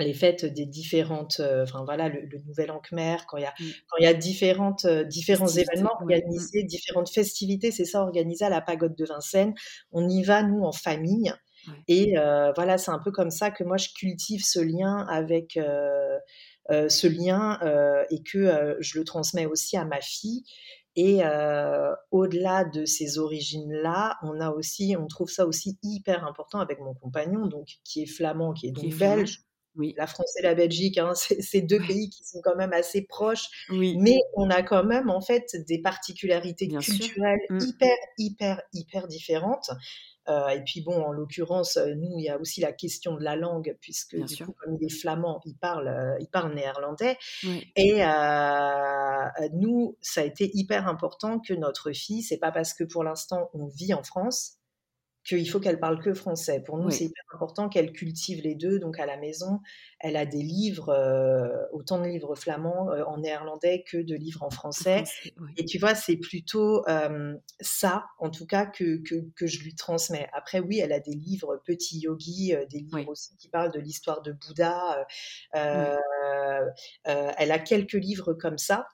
les fêtes des différentes, enfin voilà, le, Nouvel An Khmer, quand il y a, mmh. quand il y a différentes, différents événements mmh. organisés, différentes festivités, c'est ça organisé à la pagode de Vincennes. On y va, nous, en famille. Et voilà, c'est un peu comme ça que moi, je cultive ce lien avec, ce lien et que je le transmets aussi à ma fille. Et au-delà de ces origines-là, on a aussi, on trouve ça aussi hyper important avec mon compagnon, donc qui est flamand, qui est donc belge. Oui. La France et la Belgique, hein, [laughs] c'est deux pays qui sont quand même assez proches, mais on a quand même en fait des particularités culturelles mmh. hyper, hyper, hyper différentes. Euh, et puis bon, en l'occurrence, euh, nous, il y a aussi la question de la langue, puisque du coup, comme il est flamand, il parle, euh, il parle néerlandais. Et nous, ça a été hyper important que notre fille, c'est pas parce que pour l'instant on vit en France qu'il faut qu'elle parle que français. Pour nous, c'est hyper important qu'elle cultive les deux. Donc à la maison, elle a des livres, euh, autant de livres flamands euh, en néerlandais que de livres en français. Et tu vois, c'est plutôt euh, ça, en tout cas, que, que, je lui transmets. Après, oui, elle a des livres petits yogis, des livres aussi qui parlent de l'histoire de Bouddha. elle a quelques livres comme ça.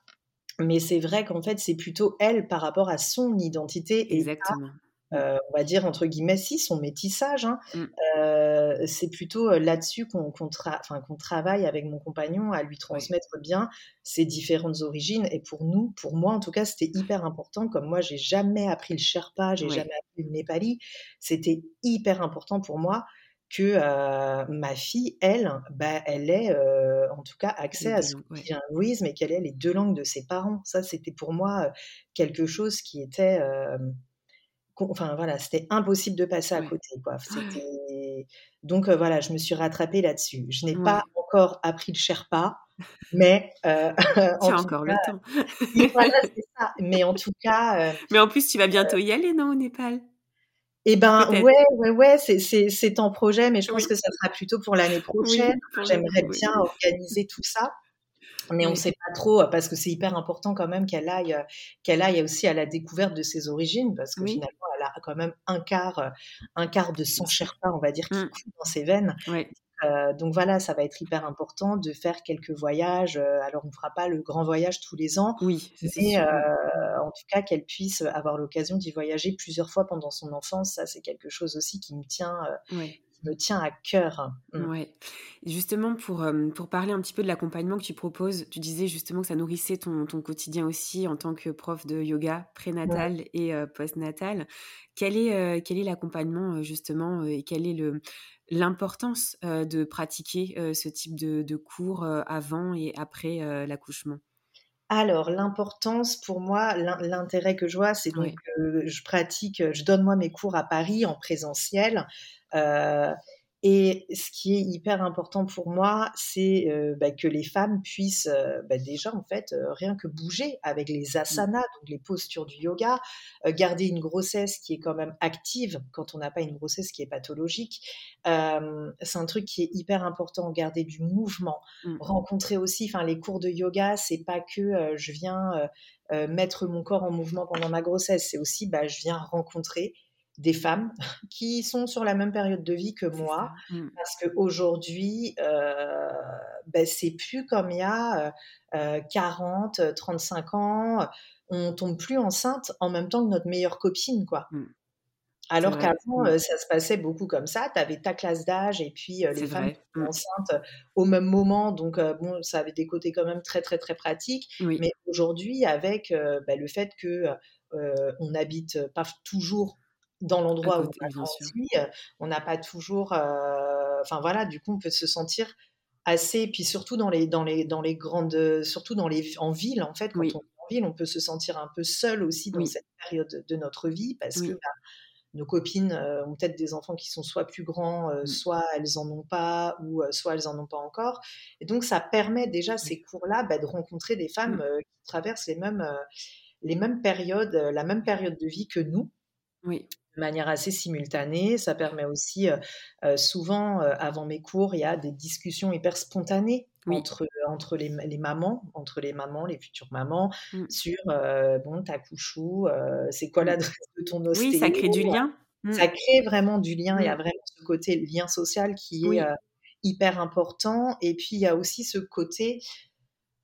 Mais c'est vrai qu'en fait, c'est plutôt elle par rapport à son identité. Exactement. Euh, on va dire entre guillemets, si son métissage. Hein, mmh. euh, c'est plutôt euh, là-dessus qu'on travaille avec mon compagnon à lui transmettre bien ses différentes origines. Et pour nous, pour moi en tout cas, c'était hyper important. Comme moi, j'ai jamais appris le Sherpa, j'ai jamais appris le Népali. C'était hyper important pour moi que ma fille, elle, bah, elle ait en tout cas accès à ce linguisme et qu'elle ait les deux langues de ses parents. Ça, c'était pour moi quelque chose qui était enfin voilà, c'était impossible de passer à côté. Quoi. Donc voilà, je me suis rattrapée là-dessus. Je n'ai pas encore appris le Sherpa, mais euh, tu as encore le temps. [laughs] voilà, [laughs] c'est ça. Mais en tout cas. mais en plus, tu vas bientôt y aller, non, au Népal? Eh ben ouais, ouais, ouais, c'est en projet, mais je pense Oui. que ça sera plutôt pour l'année prochaine. J'aimerais bien organiser tout ça, mais on Oui. sait pas trop, parce que c'est hyper important quand même qu'elle aille, qu'elle aille aussi à la découverte de ses origines, parce que Oui. finalement elle a quand même un quart, heu, un quart de sang sherpa, on va dire, qui Mmh. coule dans ses veines. Heu, donc voilà, ça va être hyper important de faire quelques voyages, alors on fera pas le grand voyage tous les ans, Oui, mais en tout cas qu'elle puisse avoir l'occasion d'y voyager plusieurs fois pendant son enfance. Ça, c'est quelque chose aussi qui me tient. Me tient à cœur. Mmh. Ouais. Justement pour, hem, pour parler un petit peu de l'accompagnement que tu proposes, tu disais justement que ça nourrissait ton ton quotidien aussi en tant que prof de yoga Ouais. prénatal et heu, postnatal. Quel est, quel est l'accompagnement, justement, et quelle est le l'importance, de pratiquer, ce type de de cours, avant et après, l'accouchement? Alors l'importance pour moi, l'in l'intérêt que je vois, c'est donc, heu, je pratique, je donne moi mes cours à Paris en présentiel, heu et ce qui est hyper important pour moi, c'est, heu, bah, que les femmes puissent, heu, bah, déjà en fait, heu, rien que bouger avec les Mmh. asanas, donc les postures du yoga, garder une grossesse qui est quand même active quand on n'a pas une grossesse qui est pathologique. C'est un truc qui est hyper important, garder du mouvement, Mmh. rencontrer aussi enfin les cours de yoga, c'est pas que, je viens, mettre mon corps en mouvement pendant ma grossesse, c'est aussi, bah, je viens rencontrer des femmes [laughs] qui sont sur la même période de vie que moi. Mmh. Parce qu'aujourd'hui, heu, bah, c'est plus comme il y a, heu heu, 40-35 ans, on tombe plus enceinte en même temps que notre meilleure copine, quoi. Mmh. Alors qu'avant, Mmh. heu, ça se passait beaucoup comme ça, tu avais ta classe d'âge et puis, les femmes enceintes au même moment, donc bon, ça avait des côtés quand même très, très, très pratiques. Oui. Mais aujourd'hui avec, bah, le fait que, on n'habite pas toujours dans l'endroit où on a grandi, on n'a pas toujours, enfin voilà, du coup, on peut se sentir assez puis surtout dans les dans les dans les grandes, surtout dans les en ville, en fait, quand on Oui. vit en ville, on peut se sentir un peu seul aussi dans Oui. cette période de notre vie parce que, bah, nos copines, ont peut-être des enfants qui sont soit plus grands, Mmh. soit elles en ont pas ou soit elles en ont pas encore et donc ça permet déjà ces cours-là, bah, de rencontrer des femmes, Mmh. qui traversent les mêmes, les mêmes périodes, la même période de vie que nous Oui. De manière assez simultanée. Ça permet aussi, heu heu, souvent, heu, avant mes cours, il y a des discussions hyper spontanées Oui. entre, entre les les mamans, entre les mamans, les futures mamans Mmh. sur, bon, où? Heu, c'est quoi Mmh. l'adresse de ton Oui, ça ostéo? crée du lien. Mmh. Ça crée vraiment du lien. Il y a vraiment ce côté lien social qui est, Oui. hyper important et puis il y a aussi ce côté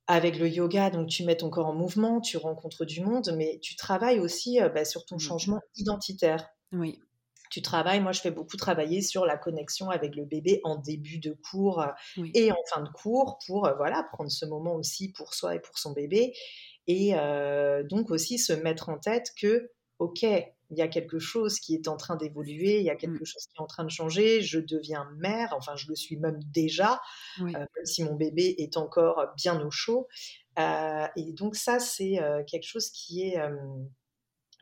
avec le yoga, donc tu mets ton corps en mouvement, tu rencontres du monde, mais tu travailles aussi, bah, sur ton changement identitaire. Oui. Tu travailles moi, je fais beaucoup travailler sur la connexion avec le bébé en début de cours, Oui. et en fin de cours pour, heu, voilà, prendre ce moment aussi pour soi et pour son bébé et heu, donc aussi se mettre en tête que: «OK, il y a quelque chose qui est en train d'évoluer, il y a Mmh. quelque chose qui est en train de changer, je deviens mère», enfin je le suis même déjà, Oui. même si mon bébé est encore bien au chaud, et donc ça, c'est, quelque chose qui est,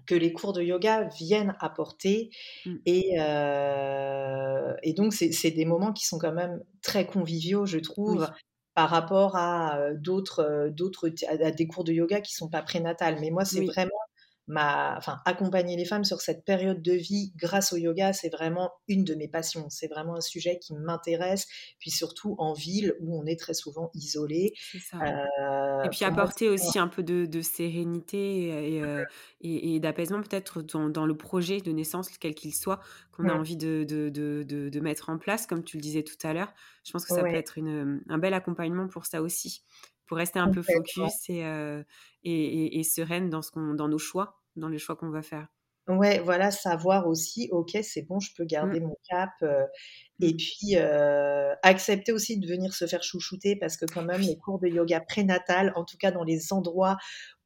que les cours de yoga viennent apporter Mmh. et heu et donc c'est des moments qui sont quand même très conviviaux, je trouve, Oui. par rapport à, heu, d'autres, t à à des cours de yoga qui sont pas prénatales. Mais moi, c'est Oui. vraiment ma enfin, accompagner les femmes sur cette période de vie grâce au yoga, c'est vraiment une de mes passions. C'est vraiment un sujet qui m'intéresse, puis surtout en ville où on est très souvent isolé. Ça. Et puis moi, apporter aussi un peu de de sérénité et et et d'apaisement peut-être dans dans le projet de naissance, quel qu'il soit, qu'on a envie de de de mettre en place, comme tu le disais tout à l'heure. Je pense que ça peut être une, un bel accompagnement pour ça aussi, pour rester un peu focus et heu et et et sereine dans ce qu'on dans nos choix, dans les choix qu'on va faire. Ouais, voilà, savoir aussi: «OK, c'est bon, je peux Mmh. garder mon cap», heu et puis, heu, accepter aussi de venir se faire chouchouter parce que quand même les cours de yoga prénatal, en tout cas dans les endroits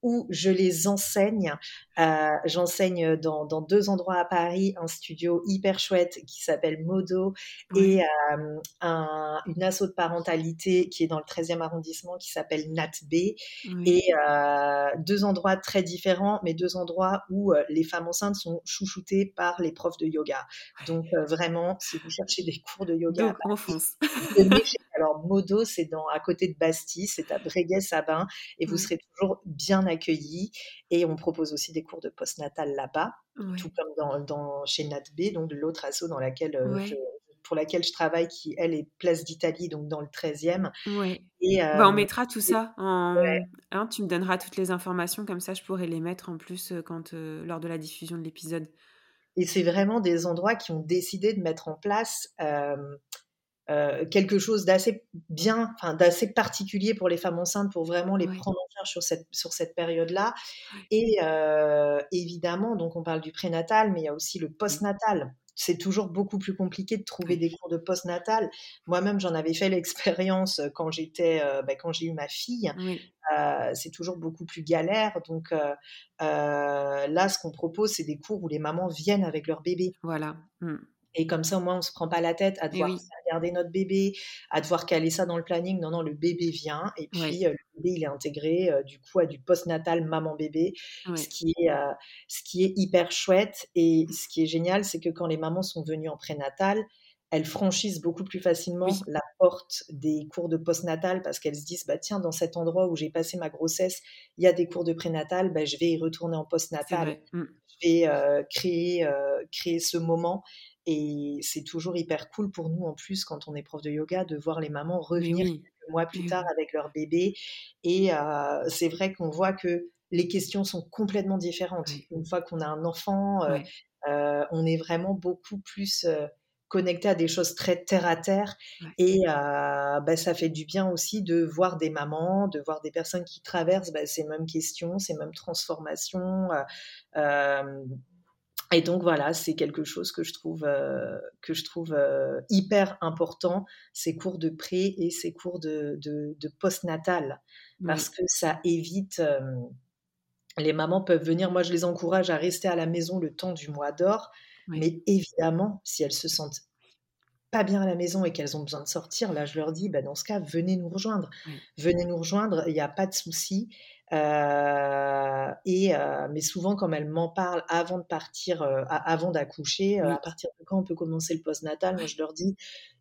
où je les enseigne, heu, j'enseigne dans dans 2 endroits à Paris, un studio hyper chouette qui s'appelle Modo et un une asso de parentalité qui est dans le 13e arrondissement qui s'appelle Nat B Oui. et heu, 2 endroits très différents, mais 2 endroits où, les femmes enceintes sont chouchoutées par les profs de yoga. Donc vraiment, si vous cherchez des des cours de yoga. Donc, on fonce. [laughs] Alors, Modo, c'est dans, à côté de Bastille, c'est à Breguet-Sabin, et vous Ouais. serez toujours bien accueillis. Et on propose aussi des cours de postnatal là-bas, tout comme dans, dans- chez NatB, donc l'autre asso dans laquelle, euh, je- pour laquelle je travaille, qui, elle, est Place d'Italie, donc dans le 13e. Ouais. Et, Bah, on euh, mettra tout ça en. ouais. hein, tu me donneras toutes les informations, comme ça je pourrais les mettre en plus euh, quand, euh, lors de la diffusion de l'épisode. Et c'est vraiment des endroits qui ont décidé de mettre en place euh, euh, quelque chose d'assez bien, enfin d'assez particulier pour les femmes enceintes, pour vraiment les prendre en charge sur cette, sur cette période-là. Et euh, évidemment, donc on parle du prénatal, mais il y a aussi le postnatal. C'est toujours beaucoup plus compliqué de trouver des cours de postnatal. Moi-même, j'en avais fait l'expérience quand j'étais, euh, bah, quand j'ai eu ma fille. Oui. Euh, c'est toujours beaucoup plus galère. Donc euh, euh, là, ce qu'on propose, c'est des cours où les mamans viennent avec leur bébé. Voilà. Mm. Et comme ça, au moins, on se prend pas la tête à devoir oui. regarder notre bébé, à devoir caler ça dans le planning. Non, non, le bébé vient et puis euh, le bébé, il est intégré euh, du coup à du postnatal maman-bébé, ce qui est euh, ce qui est hyper chouette. Et ce qui est génial, c'est que quand les mamans sont venues en prénatal, elles franchissent beaucoup plus facilement Oui. la porte des cours de postnatal parce qu'elles se disent bah tiens dans cet endroit où j'ai passé ma grossesse il y a des cours de prénatal bah, je vais y retourner en postnatal vrai. Mm. je vais euh, créer, euh, créer ce moment. Et c'est toujours hyper cool pour nous, en plus, quand on est prof de yoga, de voir les mamans revenir oui. quelques mois plus tard avec leur bébé. Et euh, c'est vrai qu'on voit que les questions sont complètement différentes. Une fois qu'on a un enfant, euh, on est vraiment beaucoup plus euh, connecté à des choses très terre à terre. Et bah, ça fait du bien aussi de voir des mamans, de voir des personnes qui traversent bah, ces mêmes questions, ces mêmes transformations. Et donc voilà, c'est quelque chose que je trouve, euh, que je trouve euh, hyper important, ces cours de pré et ces cours de, de, de postnatal, parce que ça évite, euh, les mamans peuvent venir, moi je les encourage à rester à la maison le temps du mois d'or, Oui. mais évidemment, si elles se sentent pas bien à la maison et qu'elles ont besoin de sortir, là je leur dis, bah, dans ce cas, venez nous rejoindre. Venez nous rejoindre, il n'y a pas de souci. Euh, et, euh, mais souvent, comme elles m'en parlent avant de partir, euh, avant d'accoucher, Oui. à partir de quand on peut commencer le postnatal, moi je leur dis,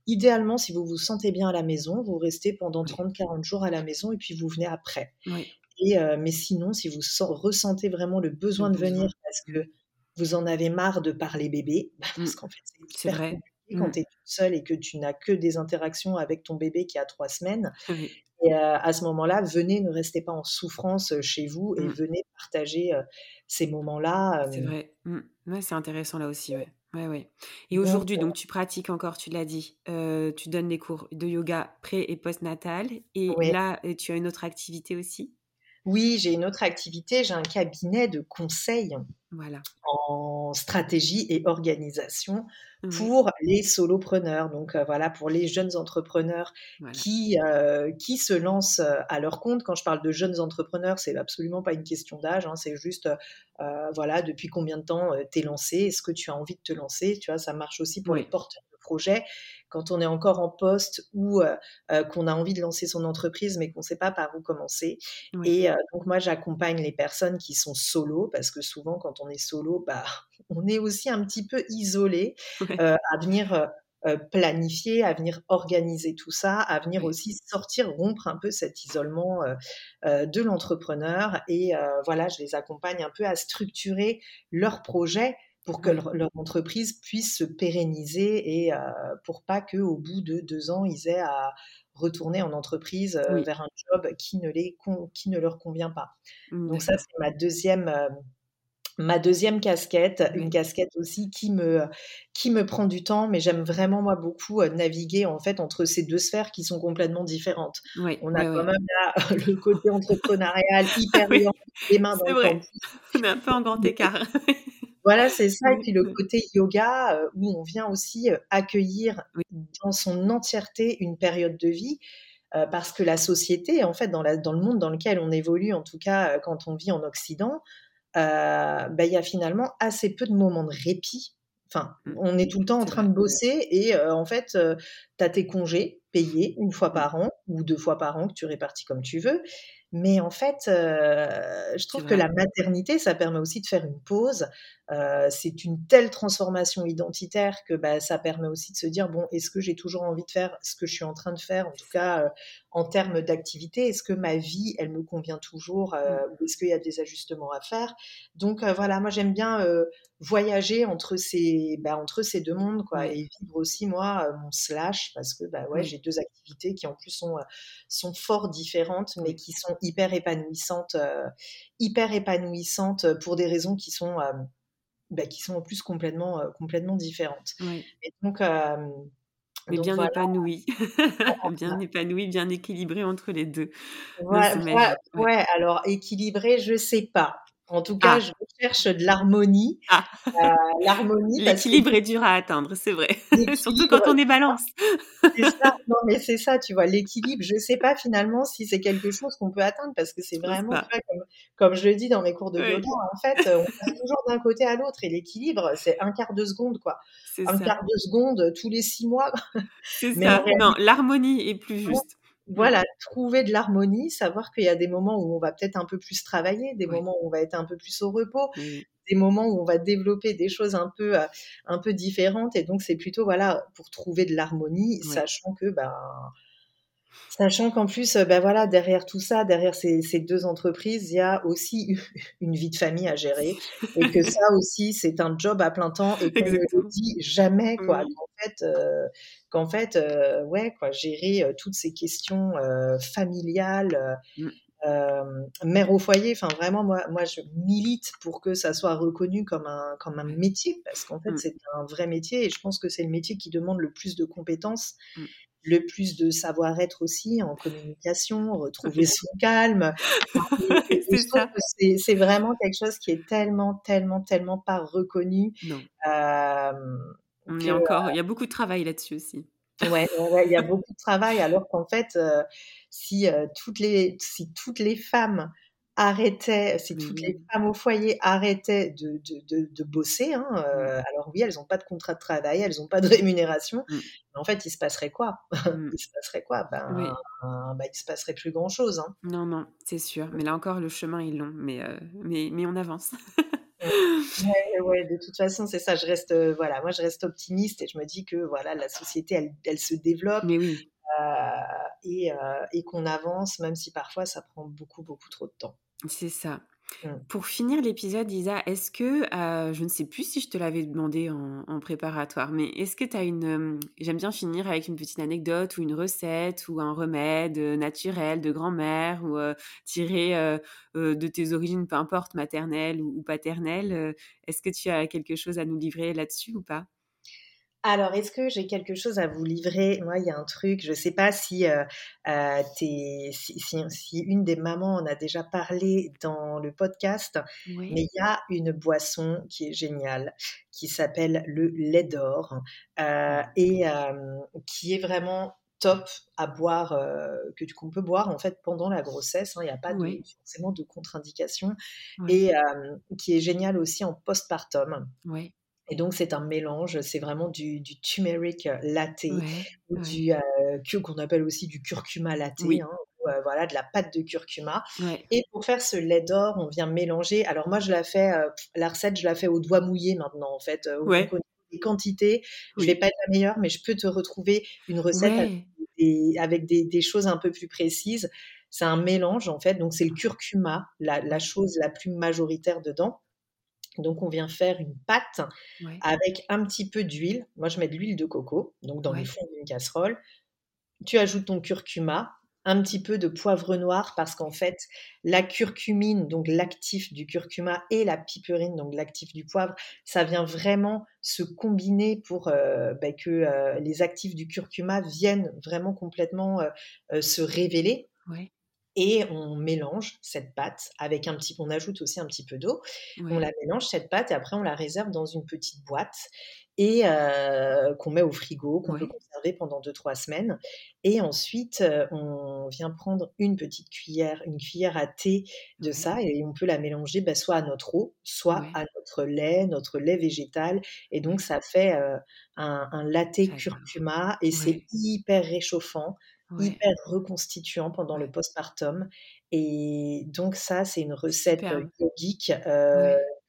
idéalement, si vous vous sentez bien à la maison, vous restez pendant Oui. 30-40 jours à la maison et puis vous venez après. Oui. Et, mais sinon, si vous sen- ressentez vraiment le besoin Le de venir parce que vous en avez marre de parler bébé, bah, parce Mm. qu'en fait, c'est vrai. compliqué quand Mm. tu es toute seule et que tu n'as que des interactions avec ton bébé qui a trois semaines. Oui. Et euh, à ce moment-là, venez, ne restez pas en souffrance euh, chez vous et Mm. venez partager euh, ces moments-là. C'est vrai. Mm. Ouais, c'est intéressant là aussi. Ouais. Ouais, ouais. Et aujourd'hui, donc tu pratiques encore, tu l'as dit, euh, tu donnes des cours de yoga pré et postnatal. Et là, tu as une autre activité aussi? Oui, j'ai une autre activité, j'ai un cabinet de conseil Voilà. en stratégie et organisation pour les solopreneurs. Donc euh, voilà, pour les jeunes entrepreneurs Voilà. qui, euh, qui se lancent euh, à leur compte. Quand je parle de jeunes entrepreneurs, c'est absolument pas une question d'âge, hein, c'est juste, euh, voilà, depuis combien de temps t'es lancé, est-ce que tu as envie de te lancer, tu vois, ça marche aussi pour les porteurs de Quand on est encore en poste ou euh, euh, qu'on a envie de lancer son entreprise mais qu'on ne sait pas par où commencer. Oui. Et euh, donc moi j'accompagne les personnes qui sont solo parce que souvent quand on est solo, bah, [laughs] on est aussi un petit peu isolé euh, à venir planifier, à venir organiser tout ça, à venir aussi sortir, rompre un peu cet isolement de l'entrepreneur. Et voilà, je les accompagne un peu à structurer leur projet pour que leur, leur entreprise puisse se pérenniser et euh, pour pas qu'au bout de deux ans, ils aient à retourner en entreprise euh, Oui. vers un job qui ne, les con- qui ne leur convient pas. Mm, Donc ça, c'est ma deuxième, euh, ma deuxième casquette, une casquette aussi qui me, qui me prend du temps, mais j'aime vraiment moi beaucoup naviguer en fait entre ces deux sphères qui sont complètement différentes. Oui, On a quand même là [laughs] le côté [laughs] entrepreneurial hyper liant, les mains dans le. On est un peu en grand [laughs] écart. Voilà, c'est ça. Et puis le côté yoga, euh, où on vient aussi euh, accueillir Oui. dans son entièreté une période de vie, euh, parce que la société, en fait, dans, la, dans le monde dans lequel on évolue, en tout cas quand on vit en Occident, ben, il y a finalement assez peu de moments de répit. Enfin, Mm. on est tout le temps en train de bosser et en fait, tu as tes congés payés une fois Mm. par an ou deux fois par an que tu répartis comme tu veux. Mais en fait, je trouve que la maternité, ça permet aussi de faire une pause. c'est une telle transformation identitaire que bah, ça permet aussi de se dire bon, est-ce que j'ai toujours envie de faire ce que je suis en train de faire, en tout cas en termes d'activité Est-ce que ma vie, elle me convient toujours mmh. ou est-ce qu'il y a des ajustements à faire? Donc voilà, moi j'aime bien voyager entre ces, bah, entre ces deux mondes quoi, et vivre aussi moi mon slash parce que bah, ouais, j'ai deux activités qui en plus sont, sont fort différentes mais qui sont hyper épanouissantes, euh, hyper épanouissantes pour des raisons qui sont, euh, bah, qui sont en plus complètement, euh, complètement différentes. Et donc, mais bien épanoui, [laughs] bien épanoui, bien équilibré entre les deux. ouais, alors équilibré, je sais pas. En tout cas, ah. je cherche de l'harmonie. Ah. Euh, l'harmonie. L'équilibre est dur à atteindre, c'est vrai. [laughs] Surtout quand on est balance. [laughs] ça. Non, mais c'est ça, tu vois. L'équilibre, je ne sais pas finalement si c'est quelque chose qu'on peut atteindre parce que c'est vraiment, comme, je le dis dans mes cours de yoga, en fait, on passe toujours d'un côté à l'autre et l'équilibre, c'est un quart de seconde, quoi. Un quart de seconde tous les six mois. C'est ça. Non, l'harmonie est plus juste. Mmh. voilà, trouver de l'harmonie, savoir qu'il y a des moments où on va peut-être un peu plus travailler, des moments où on va être un peu plus au repos, des moments où on va développer des choses un peu, euh, un peu différentes. Et donc, c'est plutôt, voilà, pour trouver de l'harmonie, sachant que, ben, Sachant qu'en plus, ben voilà, derrière tout ça, derrière ces, deux entreprises, il y a aussi [laughs] une vie de famille à gérer et que ça aussi, c'est un job à plein temps et qu'on ne le dit jamais, quoi. Qu'en fait, qu'en fait ouais, quoi, gérer toutes ces questions familiales. Mmh. mère au foyer, enfin vraiment moi, moi je milite pour que ça soit reconnu comme un, comme un métier parce qu'en fait mmh. c'est un vrai métier et je pense que c'est le métier qui demande le plus de compétences mmh le plus de savoir-être aussi en communication, retrouver son calme. [laughs] c'est vraiment quelque chose qui est tellement, tellement, tellement pas reconnu. Non. On est encore, il y a beaucoup de travail là-dessus aussi. Ouais, il y a beaucoup de travail, alors qu'en fait, si, toutes les, si toutes les femmes arrêtaient, si toutes les femmes au foyer arrêtaient de, de, de, bosser, hein, euh, alors oui, elles n'ont pas de contrat de travail, elles n'ont pas de [laughs] rémunération, mmh. mais en fait, il se passerait quoi? [laughs] Mmh. Il se passerait quoi? Ben, bah, Il se passerait plus grand-chose. Hein. Non, non, c'est sûr. Mais là encore, le chemin est long, mais, euh, mais, mais on avance. ouais, ouais, de toute façon, c'est ça. Je reste, euh, voilà, moi, je reste optimiste et je me dis que voilà, la société, elle, elle se développe. Mais oui. et, et qu'on avance, même si parfois ça prend beaucoup, beaucoup trop de temps. C'est ça. Mmh. Pour finir l'épisode, Isa, est-ce que, je ne sais plus si je te l'avais demandé en, préparatoire, mais est-ce que tu as une... J'aime bien finir avec une petite anecdote ou une recette ou un remède naturel de grand-mère ou tiré de tes origines, peu importe, maternelles ou paternelles. est-ce que tu as quelque chose à nous livrer là-dessus ou pas? Alors, est-ce que j'ai quelque chose à vous livrer? Moi, il y a un truc, je ne sais pas si, euh, euh, si, une des mamans en a déjà parlé dans le podcast, mais il y a une boisson qui est géniale, qui s'appelle le lait d'or, euh, et qui est vraiment top à boire, que qu'on peut boire en fait pendant la grossesse. Hein, il n'y a pas forcément de contre-indication et qui est génial aussi en postpartum. Oui. Et donc, c'est un mélange, c'est vraiment du, du turmeric euh, latte ou du euh, qu'on appelle aussi du curcuma latte, hein, euh, voilà, de la pâte de curcuma. Et pour faire ce lait d'or, on vient mélanger. Alors moi, je la fais, la recette, je la fais au doigt mouillé maintenant, en fait. les quantités, je vais pas être la meilleure, mais je peux te retrouver une recette avec, des, des, choses un peu plus précises. C'est un mélange, en fait. Donc, c'est le curcuma, la, la chose la plus majoritaire dedans. Donc, on vient faire une pâte avec un petit peu d'huile. Moi, je mets de l'huile de coco, donc dans le fond d'une casserole. Tu ajoutes ton curcuma, un petit peu de poivre noir parce qu'en fait, la curcumine, donc l'actif du curcuma, et la piperine, donc l'actif du poivre, ça vient vraiment se combiner pour euh, bah, que euh, les actifs du curcuma viennent vraiment complètement euh, se révéler et on mélange cette pâte avec un petit, on ajoute aussi un petit peu d'eau. On la mélange cette pâte et après on la réserve dans une petite boîte et euh, qu'on met au frigo, qu'on peut conserver pendant 2-3 semaines. Et ensuite, euh, on vient prendre une petite cuillère, une cuillère à thé de ça et on peut la mélanger bah, soit à notre eau, soit à notre lait, notre lait végétal. Et donc ça fait euh, un, un latte curcuma et c'est hyper réchauffant hyper reconstituant pendant le postpartum. Et donc ça, c'est une recette yogique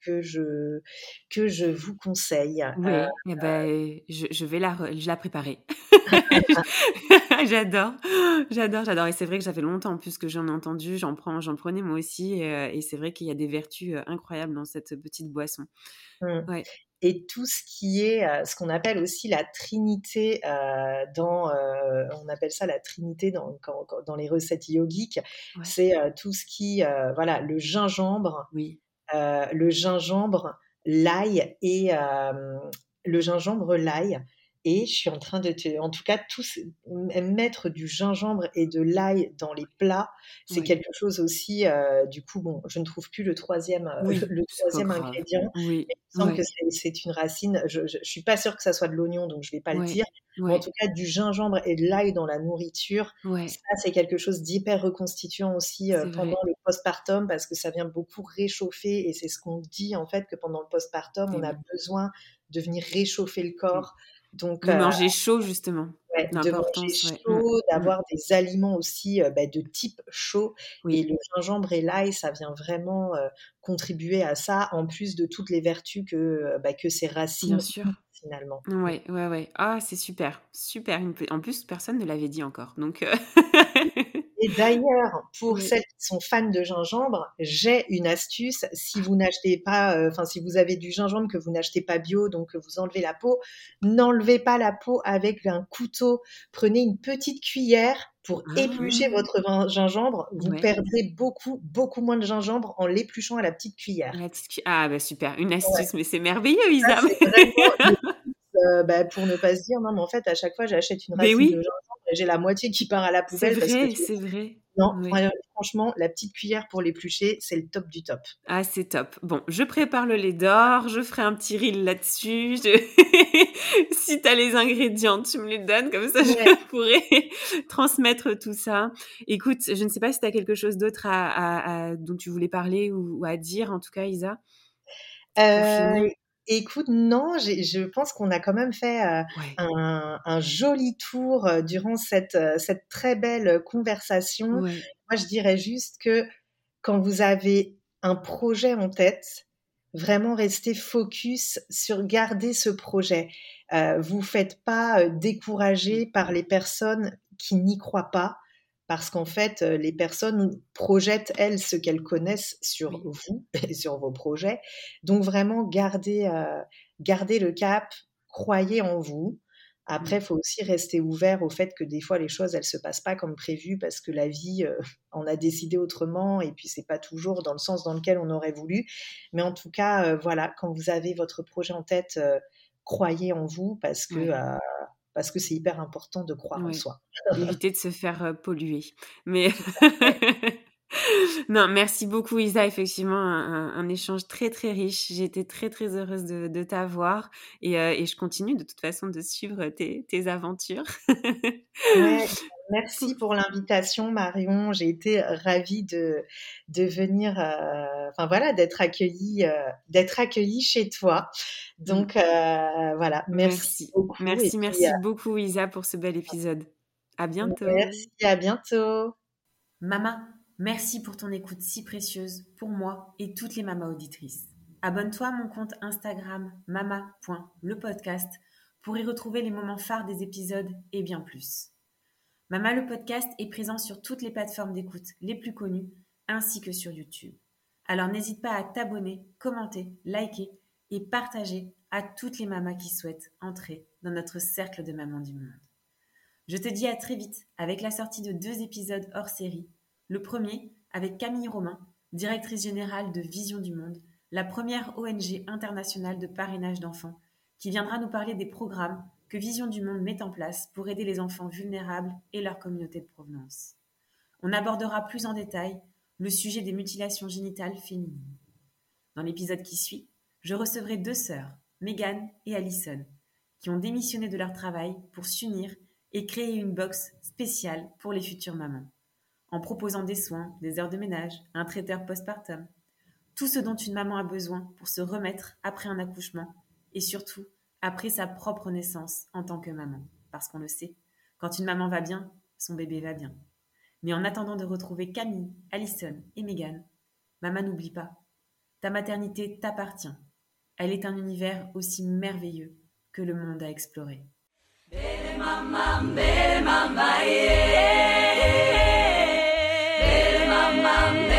que je que je vous conseille. Oui, eh ben, je, je, vais la, je la préparer. [laughs] [laughs] j'adore, j'adore, j'adore. Et c'est vrai que ça fait longtemps en plus que j'en ai entendu, j'en prends, j'en prenais moi aussi. Et, et c'est vrai qu'il y a des vertus incroyables dans cette petite boisson. Mmh. Ouais et tout ce qui est euh, ce qu'on appelle aussi la trinité euh, dans euh, on appelle ça la trinité dans, dans les recettes yogiques. C'est tout ce qui voilà le gingembre oui. le gingembre l'ail et le gingembre l'ail et je suis en train de te, en tout cas, tous mettre du gingembre et de l'ail dans les plats, c'est quelque chose aussi. Euh, du coup, bon, je ne trouve plus le troisième, euh, le troisième ingrédient. Oui. Il me semble que c'est une racine. Je, je, suis pas sûre que ça soit de l'oignon, donc je vais pas le dire. Mais en tout cas, du gingembre et de l'ail dans la nourriture, ça c'est quelque chose d'hyper reconstituant aussi euh, pendant le postpartum parce que ça vient beaucoup réchauffer et c'est ce qu'on dit en fait que pendant le postpartum, on a besoin de venir réchauffer le corps. Donc, de manger chaud, justement. de manger chaud, mmh. d'avoir des aliments aussi bah, de type chaud. Et le gingembre et l'ail, ça vient vraiment contribuer à ça, en plus de toutes les vertus que, bah, que ces racines Bien sûr. finalement. Ouais, ouais, ouais. Ah, c'est super, super. En plus, personne ne l'avait dit encore. Donc. [laughs] Et d'ailleurs, pour celles qui sont fans de gingembre, j'ai une astuce. Si vous n'achetez pas, euh, enfin, si vous avez du gingembre que vous n'achetez pas bio, donc que vous enlevez la peau, n'enlevez pas la peau avec un couteau. Prenez une petite cuillère pour éplucher ah. votre gingembre. Vous perdrez beaucoup, beaucoup moins de gingembre en l'épluchant à la petite cuillère. Ah, bah super, une astuce, mais c'est merveilleux, Isa. [laughs] Euh, bah, pour ne pas se dire, non, mais en fait, à chaque fois, j'achète une racine de gingembre j'ai la moitié qui part à la poubelle. C'est vrai, c'est vrai. Non, franchement, la petite cuillère pour l'éplucher, c'est le top du top. Ah, c'est top. Bon, je prépare le lait d'or, je ferai un petit reel là-dessus. [laughs] si tu as les ingrédients, tu me les donnes, comme ça je pourrais transmettre tout ça. Écoute, je ne sais pas si tu as quelque chose d'autre à, dont tu voulais parler ou, à dire, en tout cas, Isa. Euh, Écoute, non, je pense qu'on a quand même fait euh, un, joli tour euh, durant cette, euh, cette très belle conversation. Moi, je dirais juste que quand vous avez un projet en tête, vraiment restez focus sur garder ce projet. vous faites pas décourager par les personnes qui n'y croient pas parce qu'en fait, euh, les personnes projettent, elles, ce qu'elles connaissent sur vous [laughs] et sur vos projets. Donc vraiment, gardez, euh, gardez le cap, croyez en vous. Après, il faut aussi rester ouvert au fait que des fois, les choses, elles se passent pas comme prévu parce que la vie, euh, [laughs] on a décidé autrement et puis c'est pas toujours dans le sens dans lequel on aurait voulu. Mais en tout cas, voilà, quand vous avez votre projet en tête, croyez en vous parce que parce que c'est hyper important de croire en soi. Éviter de se faire polluer. Mais [laughs] [laughs] non, merci beaucoup Isa. Effectivement, un, échange très très riche. J'ai été très très heureuse de, t'avoir et, et, je continue de toute façon de suivre tes, tes aventures. [laughs] merci pour l'invitation Marion. J'ai été ravie de, de venir, enfin voilà, d'être accueillie, d'être accueillie chez toi. Donc mmh. voilà, merci, beaucoup. Merci, merci beaucoup Isa pour ce bel épisode. À bientôt. Merci, à bientôt. Maman. Merci pour ton écoute si précieuse pour moi et toutes les mamas auditrices. Abonne-toi à mon compte Instagram mama.lepodcast pour y retrouver les moments phares des épisodes et bien plus. Mama le podcast est présent sur toutes les plateformes d'écoute les plus connues ainsi que sur YouTube. Alors n'hésite pas à t'abonner, commenter, liker et partager à toutes les mamas qui souhaitent entrer dans notre cercle de mamans du monde. Je te dis à très vite avec la sortie de deux épisodes hors série le premier, avec Camille Romain, directrice générale de Vision du Monde, la première ONG internationale de parrainage d'enfants, qui viendra nous parler des programmes que Vision du Monde met en place pour aider les enfants vulnérables et leur communauté de provenance. On abordera plus en détail le sujet des mutilations génitales féminines. Dans l'épisode qui suit, je recevrai deux sœurs, Megan et Alison, qui ont démissionné de leur travail pour s'unir et créer une box spéciale pour les futures mamans en proposant des soins, des heures de ménage, un traiteur postpartum, tout ce dont une maman a besoin pour se remettre après un accouchement et surtout après sa propre naissance en tant que maman. Parce qu'on le sait, quand une maman va bien, son bébé va bien. Mais en attendant de retrouver Camille, Allison et Megan, maman n'oublie pas, ta maternité t'appartient. Elle est un univers aussi merveilleux que le monde à explorer. Belle maman, belle maman. mama.